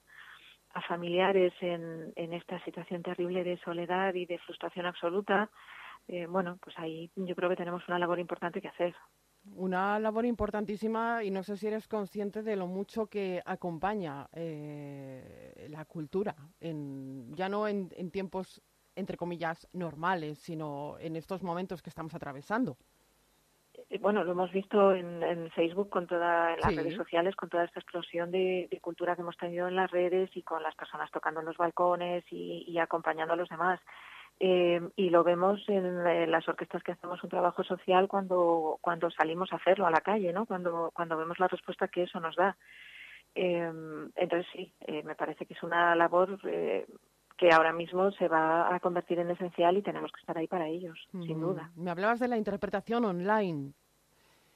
a familiares en, en esta situación terrible de soledad y de frustración absoluta. Eh, bueno, pues ahí yo creo que tenemos una labor importante que hacer.
Una labor importantísima y no sé si eres consciente de lo mucho que acompaña eh, la cultura, en, ya no en, en tiempos entre comillas, normales, sino en estos momentos que estamos atravesando.
Eh, bueno, lo hemos visto en, en Facebook, con todas las redes sociales, con toda esta explosión de, de, cultura que hemos tenido en las redes y con las personas tocando en los balcones y, y acompañando a los demás. Eh, y lo vemos en, en, las orquestas que hacemos un trabajo social cuando, cuando salimos a hacerlo a la calle, ¿no? Cuando, cuando vemos la respuesta que eso nos da. Eh, entonces sí, eh, me parece que es una labor eh, que ahora mismo se va a convertir en esencial y tenemos que estar ahí para ellos, mm. sin duda.
Me hablabas de la interpretación online.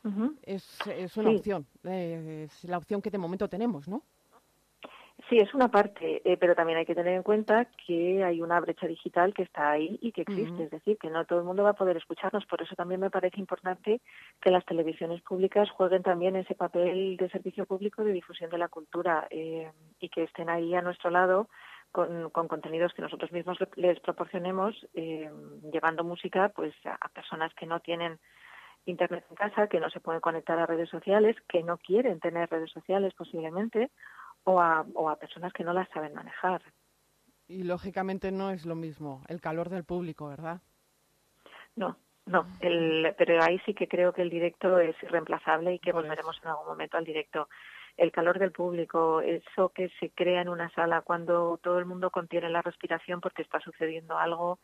Uh -huh. es, es, una sí. opción, eh, es la opción que de momento tenemos, ¿no?
Sí, es una parte, eh, pero también hay que tener en cuenta que hay una brecha digital que está ahí y que existe, uh -huh. es decir, que no todo el mundo va a poder escucharnos. Por eso también me parece importante que las televisiones públicas jueguen también ese papel de servicio público de difusión de la cultura eh, y que estén ahí a nuestro lado con, con, contenidos que nosotros mismos les proporcionemos, eh, llevando música pues a, personas que no tienen internet en casa, que no se pueden conectar a redes sociales, que no quieren tener redes sociales posiblemente, o a, o a personas que no las saben manejar.
Y lógicamente no es lo mismo el calor del público, ¿verdad?
No, no, el, pero ahí sí que creo que el directo es irreemplazable y que volveremos en algún momento al directo. El calor del público, eso que se crea en una sala cuando todo el mundo contiene la respiración porque está sucediendo algo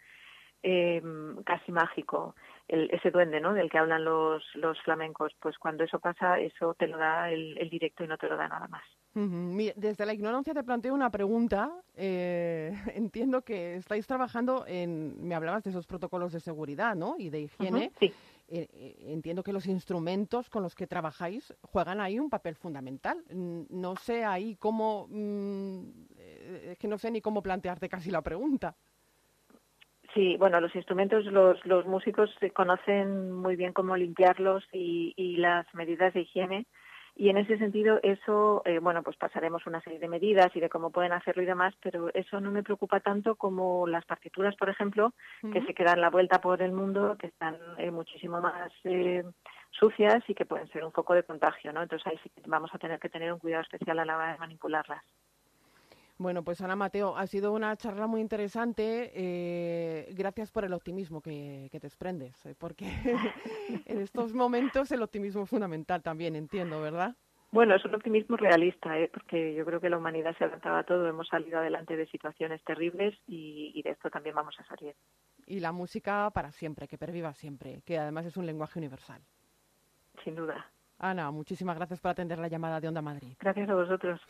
eh, casi mágico, el, ese duende ¿no? del que hablan los, los flamencos, pues cuando eso pasa, eso te lo da el, el directo y no te lo da nada más.
Desde la ignorancia te planteo una pregunta. Eh, entiendo que estáis trabajando en, me hablabas de esos protocolos de seguridad, ¿no? Y de higiene.
sí.
Eh, eh, entiendo que los instrumentos con los que trabajáis juegan ahí un papel fundamental. No sé ahí cómo, mm, es que no sé ni cómo plantearte casi la pregunta.
Sí, bueno, los instrumentos, los, los músicos conocen muy bien cómo limpiarlos y, y las medidas de higiene y en ese sentido eso eh, bueno pues pasaremos una serie de medidas y de cómo pueden hacerlo y demás pero eso no me preocupa tanto como las partituras por ejemplo que se quedan la vuelta por el mundo que están eh, muchísimo más eh, sucias y que pueden ser un foco de contagio no entonces ahí sí que vamos a tener que tener un cuidado especial a la hora de manipularlas
bueno, pues Ana Mateo, ha sido una charla muy interesante. Eh, gracias por el optimismo que, te desprendes, eh, porque en estos momentos el optimismo es fundamental también, entiendo, ¿verdad?
Bueno, es un optimismo realista, ¿eh? porque yo creo que la humanidad se adaptaba a todo, hemos salido adelante de situaciones terribles y, y de esto también vamos a salir.
Y la música para siempre, que perviva siempre, que además es un lenguaje universal.
Sin duda.
Ana, muchísimas gracias por atender la llamada de Onda Madrid.
Gracias a vosotros.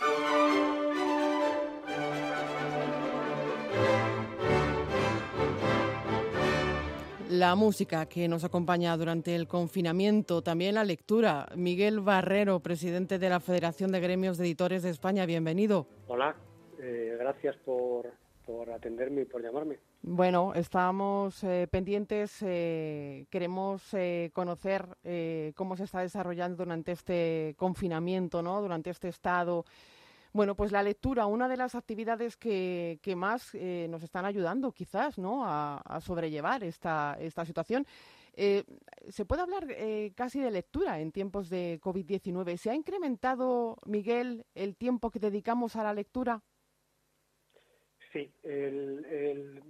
La música que nos acompaña durante el confinamiento, también la lectura. Miguel Barrero, presidente de la Federación de Gremios de Editores de España, bienvenido.
Hola, eh, gracias por, atenderme y por llamarme.
Bueno, estamos eh, pendientes, eh, queremos conocer cómo se está desarrollando durante este confinamiento, ¿no? Durante este estado bueno, pues la lectura, una de las actividades que, que más eh, nos están ayudando quizás ¿no? a, sobrellevar esta, esta situación. Eh, ¿Se puede hablar eh, casi de lectura en tiempos de COVID-19? ¿Se ha incrementado, Miguel, el tiempo que dedicamos a la lectura?
Sí, el, el,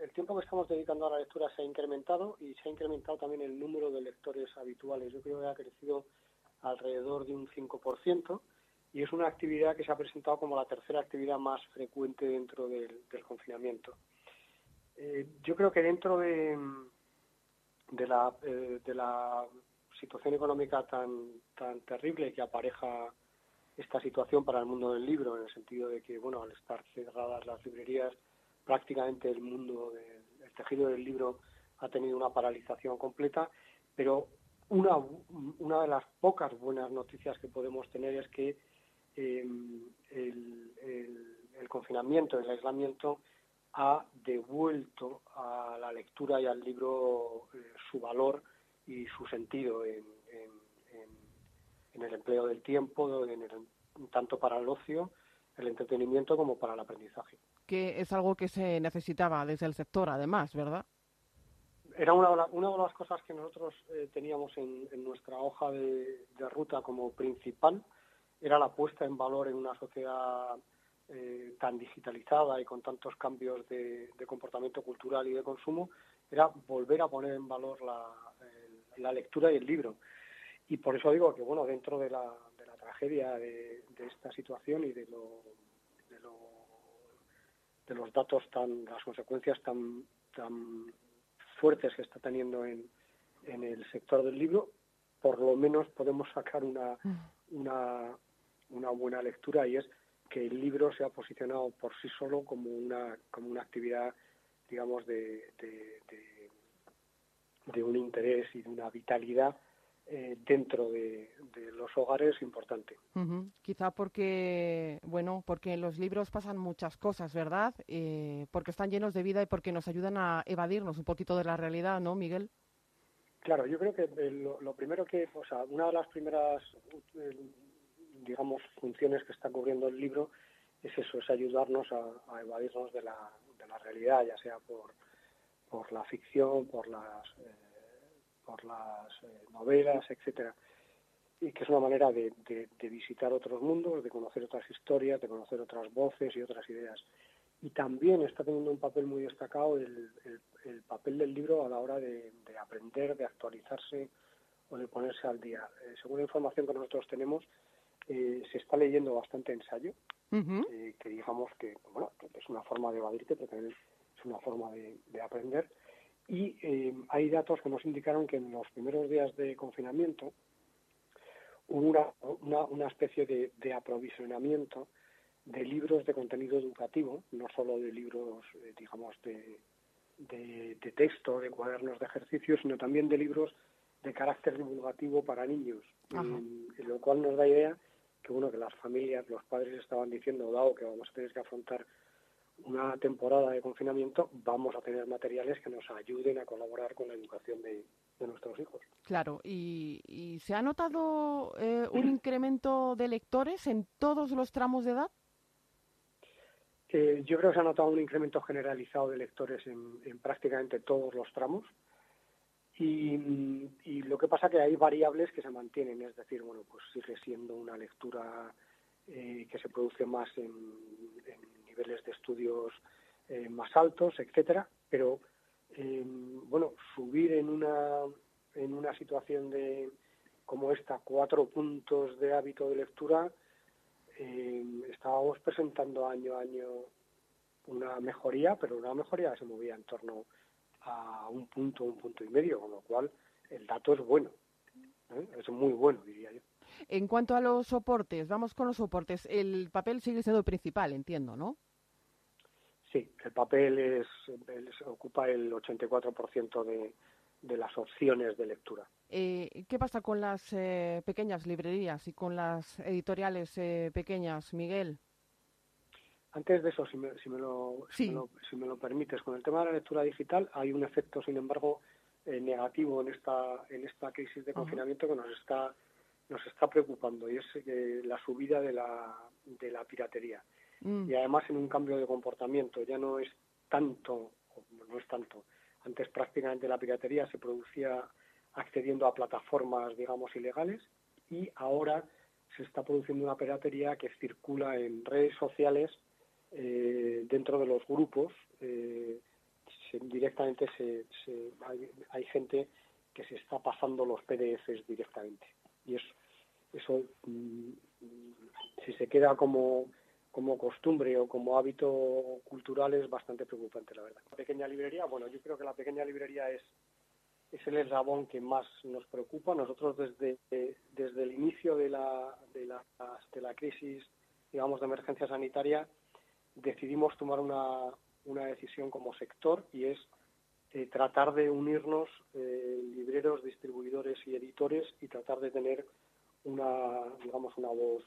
el, tiempo que estamos dedicando a la lectura se ha incrementado y se ha incrementado también el número de lectores habituales. Yo creo que ha crecido alrededor de un 5% y es una actividad que se ha presentado como la tercera actividad más frecuente dentro del, confinamiento. Eh, yo creo que dentro de, eh, la situación económica tan, tan terrible que apareja esta situación para el mundo del libro, en el sentido de que, bueno, al estar cerradas las librerías, prácticamente el mundo, del, el tejido del libro ha tenido una paralización completa, pero una, una de las pocas buenas noticias que podemos tener es que Em, el, el, confinamiento, el aislamiento ha devuelto a la lectura y al libro eh, su valor y su sentido en, el empleo del tiempo, en tanto para el ocio, el entretenimiento como para el aprendizaje.
Que es algo que se necesitaba desde el sector, además, ¿verdad?
Era una, una de las cosas que nosotros eh, teníamos en, nuestra hoja de, de, ruta como principal era la puesta en valor en una sociedad eh, tan digitalizada y con tantos cambios de, comportamiento cultural y de consumo, era volver a poner en valor la, lectura y el libro. Y por eso digo que, bueno, dentro de la, tragedia de, esta situación y de, lo, de, los datos tan, las consecuencias tan, tan fuertes que está teniendo en, en el sector del libro, por lo menos podemos sacar una, mm. una, una buena lectura y es que el libro se ha posicionado por sí solo como una, como una actividad, digamos, de, de, un interés y de una vitalidad eh, dentro de, los hogares importante.
Quizá porque, bueno, porque en los libros pasan muchas cosas, ¿verdad? Eh, porque están llenos de vida y porque nos ayudan a evadirnos un poquito de la realidad, ¿no, Miguel?
Claro, yo creo que lo, primero que, o sea, una de las primeras digamos, funciones que está cubriendo el libro es eso, es ayudarnos a, evadirnos de la, de la, realidad, ya sea por, por la ficción, por las, eh, por las eh, novelas, etcétera y que es una manera de, visitar otros mundos, de conocer otras historias, de conocer otras voces y otras ideas. y también está teniendo un papel muy destacado el, papel del libro a la hora de, aprender, de actualizarse o de ponerse al día. Eh, según la información que nosotros tenemos, eh, se está leyendo bastante ensayo, eh, que digamos que, bueno, es una forma de evadirte, pero también es una forma de, aprender. Y hay datos que nos indicaron que en los primeros días de confinamiento hubo una, una, especie de aprovisionamiento de libros de contenido educativo, no solo de libros, eh, digamos, de, de, texto, de cuadernos de ejercicio, sino también de libros de carácter divulgativo para niños, lo cual nos da idea que bueno que las familias, los padres estaban diciendo, dado que vamos a tener que afrontar una temporada de confinamiento, vamos a tener materiales que nos ayuden a colaborar con la educación de, nuestros hijos.
Claro, ¿y, se ha notado eh, un incremento de lectores en todos los tramos de edad?
yo creo que se ha notado un incremento generalizado de lectores en, prácticamente todos los tramos. Y, lo que pasa que hay variables que se mantienen, es decir, bueno, pues sigue siendo una lectura eh, que se produce más en, niveles de estudios eh, más altos, etcétera, pero eh, bueno, subir en una en una situación de como esta cuatro puntos de hábito de lectura eh, estábamos presentando año a año una mejoría, pero una mejoría se movía en torno un punto, un punto y medio, con lo cual el dato es bueno, ¿eh? es muy bueno, diría yo.
En cuanto a los soportes, vamos con los soportes. El papel sigue siendo el principal, entiendo, ¿no?
Sí, el papel es, ocupa el 84% de, de las opciones de lectura.
Eh, ¿Qué pasa con las eh, pequeñas librerías y con las editoriales eh, pequeñas, Miguel?
Antes de eso, si me, si, me lo, si, me lo, permites, con el tema de la lectura digital hay un efecto, sin embargo, negativo en esta en esta crisis de confinamiento que nos está nos está preocupando y es la subida de la, de la piratería. Mm. Y además en un cambio de comportamiento, ya no es tanto, no es tanto, antes prácticamente la piratería se producía accediendo a plataformas, digamos, ilegales y ahora se está produciendo una piratería que circula en redes sociales eh, dentro de los grupos. Eh, directamente se, hay, gente que se está pasando los PDFs directamente. Y eso, eso mm, si se queda como como costumbre o como hábito cultural es bastante preocupante, la verdad. La pequeña librería, bueno, yo creo que la pequeña librería es, es el eslabón que más nos preocupa. Nosotros desde, desde el inicio de la, de, la, de la crisis, digamos, de emergencia sanitaria, decidimos tomar una, una decisión como sector y es eh, tratar de unirnos eh, libreros, distribuidores y editores y tratar de tener una, digamos, una voz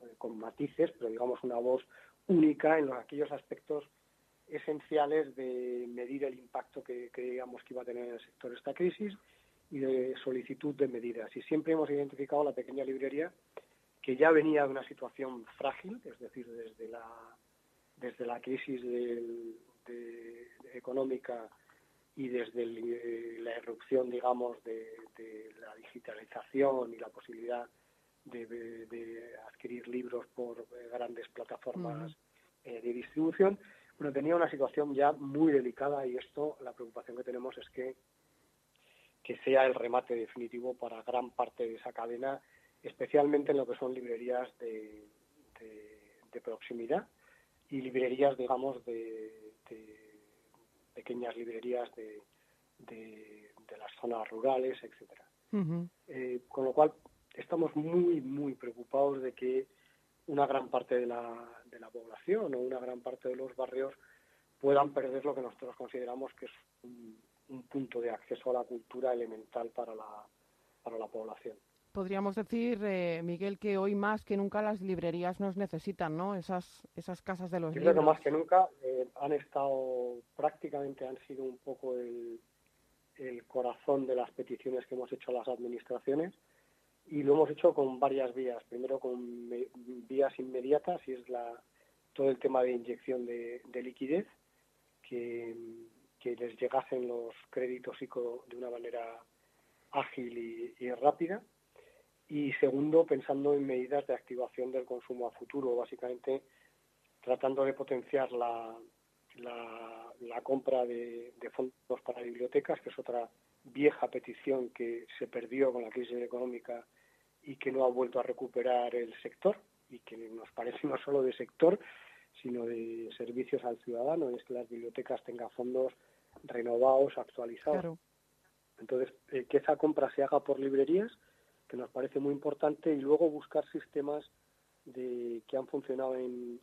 eh, con matices, pero digamos una voz única en los, aquellos aspectos esenciales de medir el impacto que creíamos que iba a tener en el sector esta crisis y de solicitud de medidas. Y siempre hemos identificado la pequeña librería que ya venía de una situación frágil, es decir, desde la, desde la crisis económica y desde eh, la erupción, digamos, de, la digitalización y la posibilidad de, adquirir libros por eh, grandes plataformas eh, de distribución, bueno, tenía una situación ya muy delicada y esto, la preocupación que tenemos es que, que sea el remate definitivo para gran parte de esa cadena, especialmente en lo que son librerías de, de, proximidad y librerías, digamos, de, pequeñas librerías de, de, las zonas rurales, etcétera. Eh, con lo cual, estamos muy, muy preocupados de que una gran parte de la, de la población o una gran parte de los barrios puedan perder lo que nosotros consideramos que es un, punto de acceso a la cultura elemental para la, para la población.
Podríamos decir, eh, Miguel, que hoy más que nunca las librerías nos necesitan, ¿no? Esas, esas casas de los
Yo
libros.
Creo que más que nunca eh, han estado, prácticamente han sido un poco el, el corazón de las peticiones que hemos hecho a las administraciones y lo hemos hecho con varias vías. Primero con vías inmediatas y es la, todo el tema de inyección de, liquidez, que, les llegasen los créditos ICO de una manera ágil y, rápida. Y segundo, pensando en medidas de activación del consumo a futuro, básicamente tratando de potenciar la, la, compra de, fondos para bibliotecas, que es otra vieja petición que se perdió con la crisis económica y que no ha vuelto a recuperar el sector y que nos parece no solo de sector, sino de servicios al ciudadano, es que las bibliotecas tengan fondos renovados, actualizados. Entonces, eh, que esa compra se haga por librerías, que nos parece muy importante, y luego buscar sistemas de, que han funcionado en,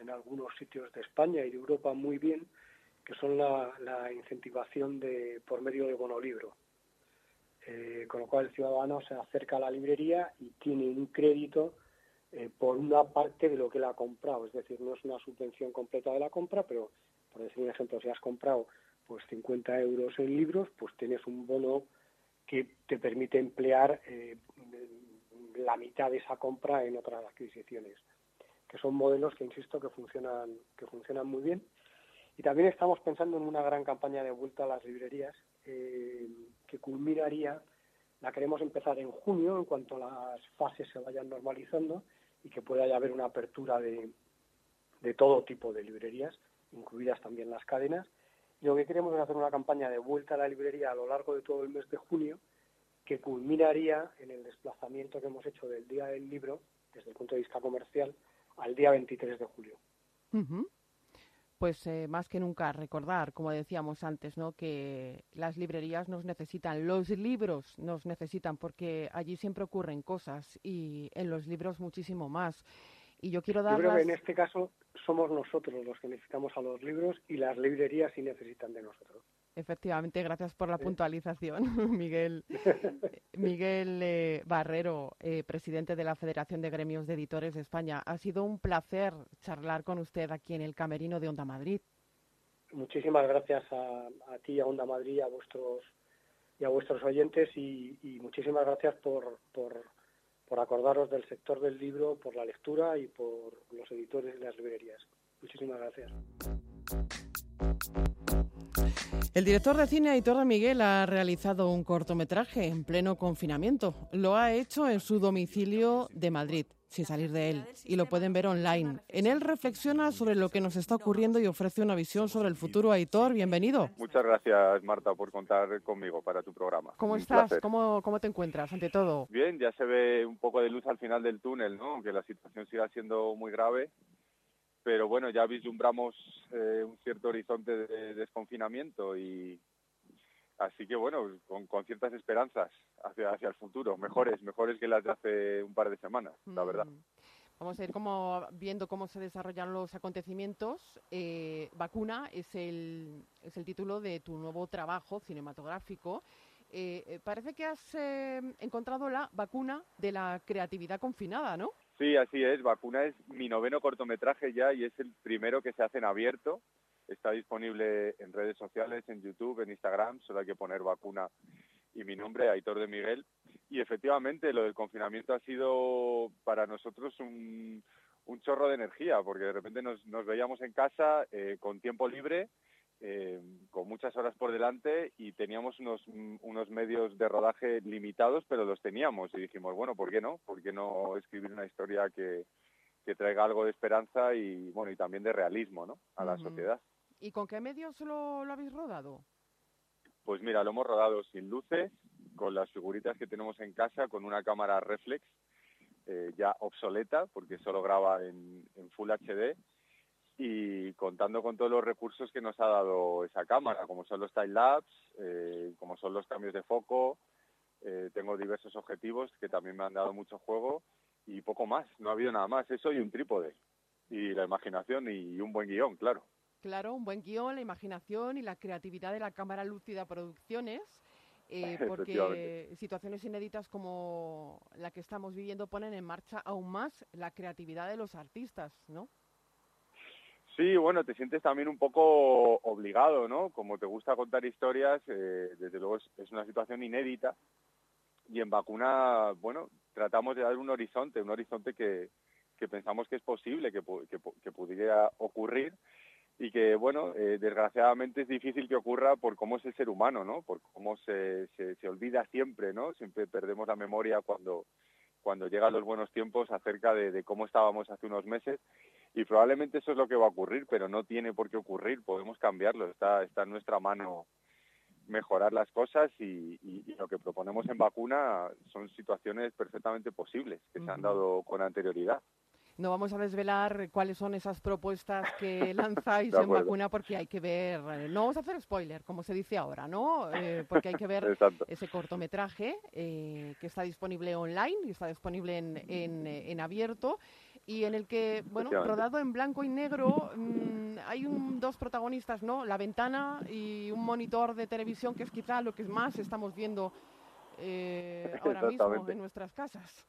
en, algunos sitios de España y de Europa muy bien, que son la, incentivación de por medio de bonolibro. Eh, con lo cual el ciudadano se acerca a la librería y tiene un crédito eh, por una parte de lo que él ha comprado, es decir, no es una subvención completa de la compra, pero por decir un ejemplo, si has comprado pues 50 euros en libros, pues tienes un bono que te permite emplear eh, la mitad de esa compra en otras adquisiciones, que son modelos que insisto que funcionan que funcionan muy bien. Y también estamos pensando en una gran campaña de vuelta a las librerías eh, que culminaría, la queremos empezar en junio en cuanto las fases se vayan normalizando y que pueda haber una apertura de, de todo tipo de librerías, incluidas también las cadenas. Lo que queremos es hacer una campaña de vuelta a la librería a lo largo de todo el mes de junio, que culminaría en el desplazamiento que hemos hecho del Día del Libro, desde el punto de vista comercial, al día 23 de julio.
Pues eh, más que nunca recordar, como decíamos antes, ¿no? que las librerías nos necesitan, los libros nos necesitan, porque allí siempre ocurren cosas y en los libros muchísimo más. Y yo quiero dar.
Yo creo que en este caso somos nosotros los que necesitamos a los libros y las librerías sí necesitan de nosotros.
Efectivamente, gracias por la puntualización, Miguel. Miguel eh, Barrero, eh, presidente de la Federación de Gremios de Editores de España. Ha sido un placer charlar con usted aquí en el Camerino de Onda Madrid.
Muchísimas gracias a, ti, a Onda Madrid, a vuestros y a vuestros oyentes y, muchísimas gracias por, por, por acordaros del sector del libro, por la lectura y por los editores y las librerías. Muchísimas gracias.
El director de cine Aitor Miguel ha realizado un cortometraje en pleno confinamiento. Lo ha hecho en su domicilio de Madrid, sin salir de él, y lo pueden ver online. En él reflexiona sobre lo que nos está ocurriendo y ofrece una visión sobre el futuro. Aitor, bienvenido.
Muchas gracias, Marta, por contar conmigo para tu programa.
¿Cómo estás? ¿Cómo, ¿Cómo te encuentras, ante todo?
Bien, ya se ve un poco de luz al final del túnel, ¿no? Aunque la situación siga siendo muy grave pero bueno, ya vislumbramos eh, un cierto horizonte de desconfinamiento y así que bueno, con, ciertas esperanzas hacia, hacia el futuro, mejores, mejores que las de hace un par de semanas, la verdad. Mm.
Vamos a ir como, viendo cómo se desarrollan los acontecimientos. Eh, Vacuna es el, es el título de tu nuevo trabajo cinematográfico. Eh, parece que has encontrado la vacuna de la creatividad confinada, ¿no?
Sí, así es. Vacuna es mi noveno cortometraje ya y es el primero que se hace en abierto. Está disponible en redes sociales, en YouTube, en Instagram. Solo hay que poner vacuna y mi nombre, Aitor de Miguel. Y efectivamente, lo del confinamiento ha sido para nosotros un, chorro de energía, porque de repente nos, veíamos en casa eh, con tiempo libre eh, con muchas horas por delante y teníamos unos, unos medios de rodaje limitados, pero los teníamos y dijimos, bueno, ¿por qué no? ¿Por qué no escribir una historia que, traiga algo de esperanza y, bueno, y también de realismo ¿no? a la sociedad?
¿Y con qué medios lo, lo habéis rodado?
Pues mira, lo hemos rodado sin luces, con las figuritas que tenemos en casa, con una cámara reflex eh, ya obsoleta, porque solo graba en, Full HD, y contando con todos los recursos que nos ha dado esa cámara, como son los time lapse, eh, como son los cambios de foco, eh, tengo diversos objetivos que también me han dado mucho juego y poco más, no ha habido nada más, eso y un trípode y la imaginación y un buen guion, claro.
Claro, un buen guion, la imaginación y la creatividad de la cámara Lúcida Producciones. Eh, porque situaciones inéditas como la que estamos viviendo ponen en marcha aún más la creatividad de los artistas, ¿no?
Sí, bueno, te sientes también un poco obligado, ¿no? Como te gusta contar historias, eh, desde luego es, una situación inédita y en vacuna, bueno, tratamos de dar un horizonte, un horizonte que, pensamos que es posible, que, que, pudiera ocurrir y que, bueno, eh, desgraciadamente es difícil que ocurra por cómo es el ser humano, ¿no? Por cómo se, se, olvida siempre, ¿no? Siempre perdemos la memoria cuando, cuando llegan los buenos tiempos acerca de, de cómo estábamos hace unos meses y probablemente eso es lo que va a ocurrir, pero no tiene por qué ocurrir, podemos cambiarlo, está, está en nuestra mano mejorar las cosas y, lo que proponemos en vacuna son situaciones perfectamente posibles que se han dado con anterioridad.
No vamos a desvelar cuáles son esas propuestas que lanzáis en vacuna porque hay que ver, no vamos a hacer spoiler, como se dice ahora, ¿no? Eh, porque hay que ver ese cortometraje eh, que está disponible online y está disponible en, en, abierto y en el que, bueno, rodado en blanco y negro, mm, hay un, dos protagonistas, ¿no? La ventana y un monitor de televisión que es quizá lo que más estamos viendo eh, ahora mismo en nuestras casas.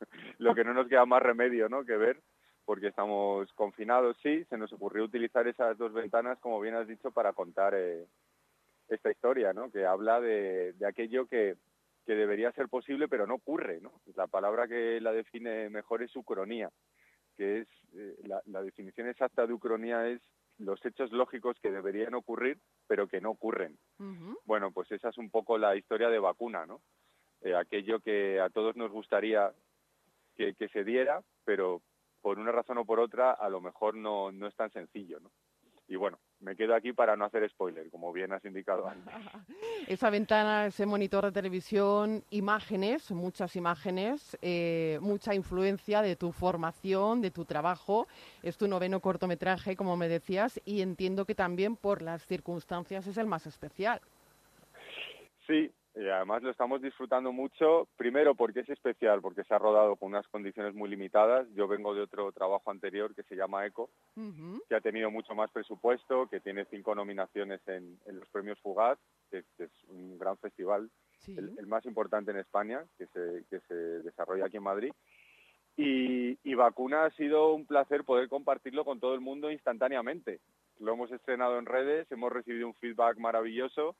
lo que no nos queda más remedio ¿no? que ver, porque estamos confinados, sí, se nos ocurrió utilizar esas dos ventanas, como bien has dicho, para contar eh, esta historia, ¿no? que habla de, aquello que, que, debería ser posible, pero no ocurre. ¿no? La palabra que la define mejor es ucronía, que es eh, la, definición exacta de ucronía es los hechos lógicos que deberían ocurrir, pero que no ocurren. Bueno, pues esa es un poco la historia de vacuna, ¿no? Eh, aquello que a todos nos gustaría que, se diera, pero por una razón o por otra a lo mejor no, no es tan sencillo, ¿no? Y bueno, me quedo aquí para no hacer spoiler, como bien has indicado antes.
Esa ventana, ese monitor de televisión, imágenes, muchas imágenes, eh, mucha influencia de tu formación, de tu trabajo. Es tu noveno cortometraje, como me decías, y entiendo que también por las circunstancias es el más especial.
Sí, y además lo estamos disfrutando mucho, primero porque es especial, porque se ha rodado con unas condiciones muy limitadas. Yo vengo de otro trabajo anterior que se llama ECO, que ha tenido mucho más presupuesto, que tiene cinco nominaciones en, los premios Fugaz, que, es un gran festival, el, más importante en España, que se, que se desarrolla aquí en Madrid. Y, y Vacuna ha sido un placer poder compartirlo con todo el mundo instantáneamente. Lo hemos estrenado en redes, hemos recibido un feedback maravilloso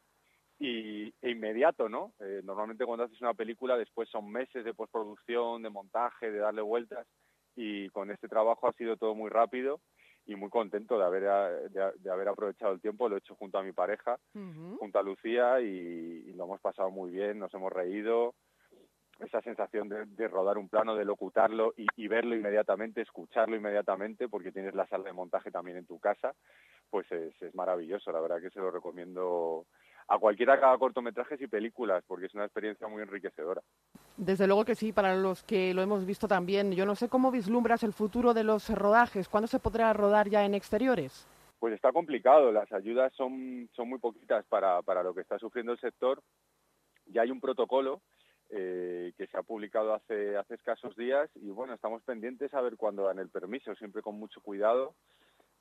y, e inmediato, ¿no? Eh, normalmente cuando haces una película después son meses de postproducción, de montaje, de darle vueltas y con este trabajo ha sido todo muy rápido y muy contento de haber, de, haber aprovechado el tiempo, lo he hecho junto a mi pareja, junto a Lucía y, lo hemos pasado muy bien, nos hemos reído, esa sensación de, rodar un plano, de locutarlo y, y, verlo inmediatamente, escucharlo inmediatamente, porque tienes la sala de montaje también en tu casa, pues es, es maravilloso, la verdad que se lo recomiendo a cualquiera que haga cortometrajes y películas, porque es una experiencia muy enriquecedora.
Desde luego que sí, para los que lo hemos visto también. Yo no sé cómo vislumbras el futuro de los rodajes. ¿Cuándo se podrá rodar ya en exteriores?
Pues está complicado. Las ayudas son, son muy poquitas para, para lo que está sufriendo el sector. Ya hay un protocolo eh, que se ha publicado hace, hace escasos días y bueno, estamos pendientes a ver cuándo dan el permiso, siempre con mucho cuidado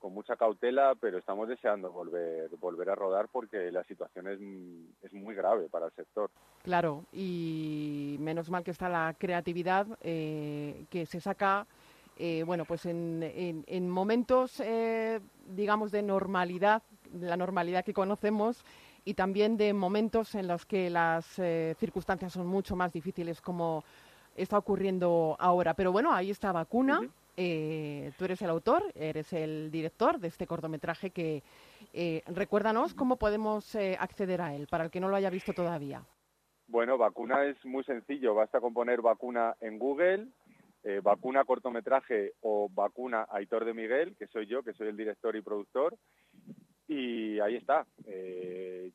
con mucha cautela, pero estamos deseando volver, volver a rodar porque la situación es, es muy grave para el sector.
Claro, y menos mal que está la creatividad eh, que se saca, eh, bueno, pues en, en, momentos, eh, digamos, de normalidad, la normalidad que conocemos, y también de momentos en los que las circunstancias son mucho más difíciles, como está ocurriendo ahora. Pero bueno, ahí está vacuna. Eh, tú eres el autor, eres el director de este cortometraje que eh, recuérdanos cómo podemos eh, acceder a él, para el que no lo haya visto todavía.
Bueno, vacuna es muy sencillo, basta con poner vacuna en Google, vacuna cortometraje o vacuna Aitor de Miguel, que soy yo, que soy el director y productor, y ahí está,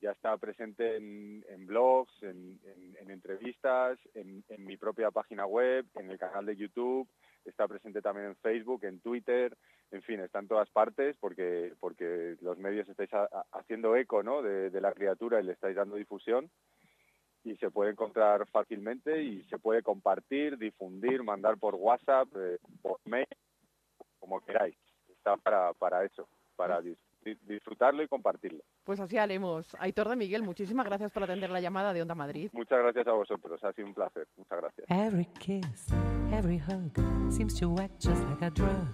ya está presente en, blogs, en, entrevistas, en mi propia página web, en el canal de YouTube, está presente también en Facebook, en Twitter, en fin, está en todas partes porque, porque los medios estáis haciendo eco ¿no? de, la criatura y le estáis dando difusión y se puede encontrar fácilmente y se puede compartir, difundir, mandar por WhatsApp, eh, por mail, como queráis. Está para, para eso, para disfrutarlo y compartirlo.
Pues así haremos. Aitor de Miguel, muchísimas gracias por atender la llamada de Onda Madrid.
Muchas gracias a vosotros, ha sido un placer. Muchas gracias.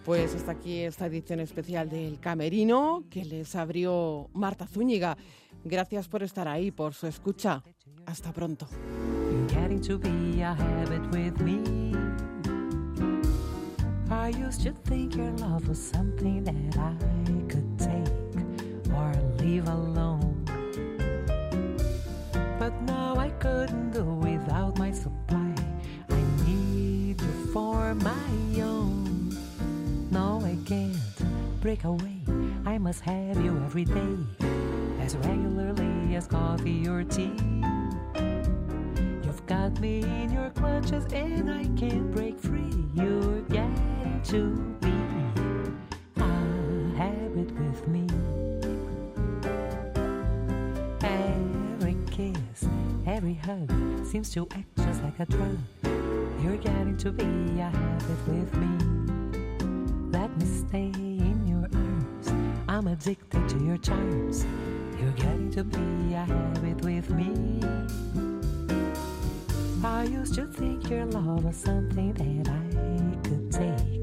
Pues hasta aquí esta edición especial del Camerino que les abrió Marta Zúñiga. Gracias por estar ahí, por su escucha. Hasta pronto. I used to think your love was something that I could take or leave alone. But now I couldn't do without my supply. I need you for my own. No, I can't
break away. I must have you every day, as regularly as coffee or tea. You've got me in your clutches and I can't break free. You're getting to be a habit with me. Every hug seems to act just like a drug. You're getting to be a habit with me. Let me stay in your arms. I'm addicted to your charms. You're getting to be a habit with me. I used to think your love was something that I could take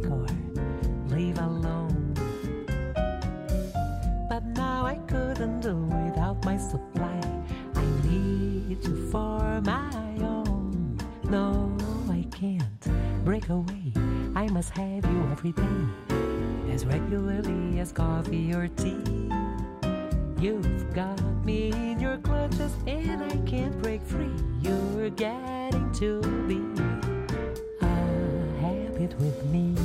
must have you every day, as regularly as coffee or tea. You've got me in your clutches and I can't break free. You're getting to be a habit with me.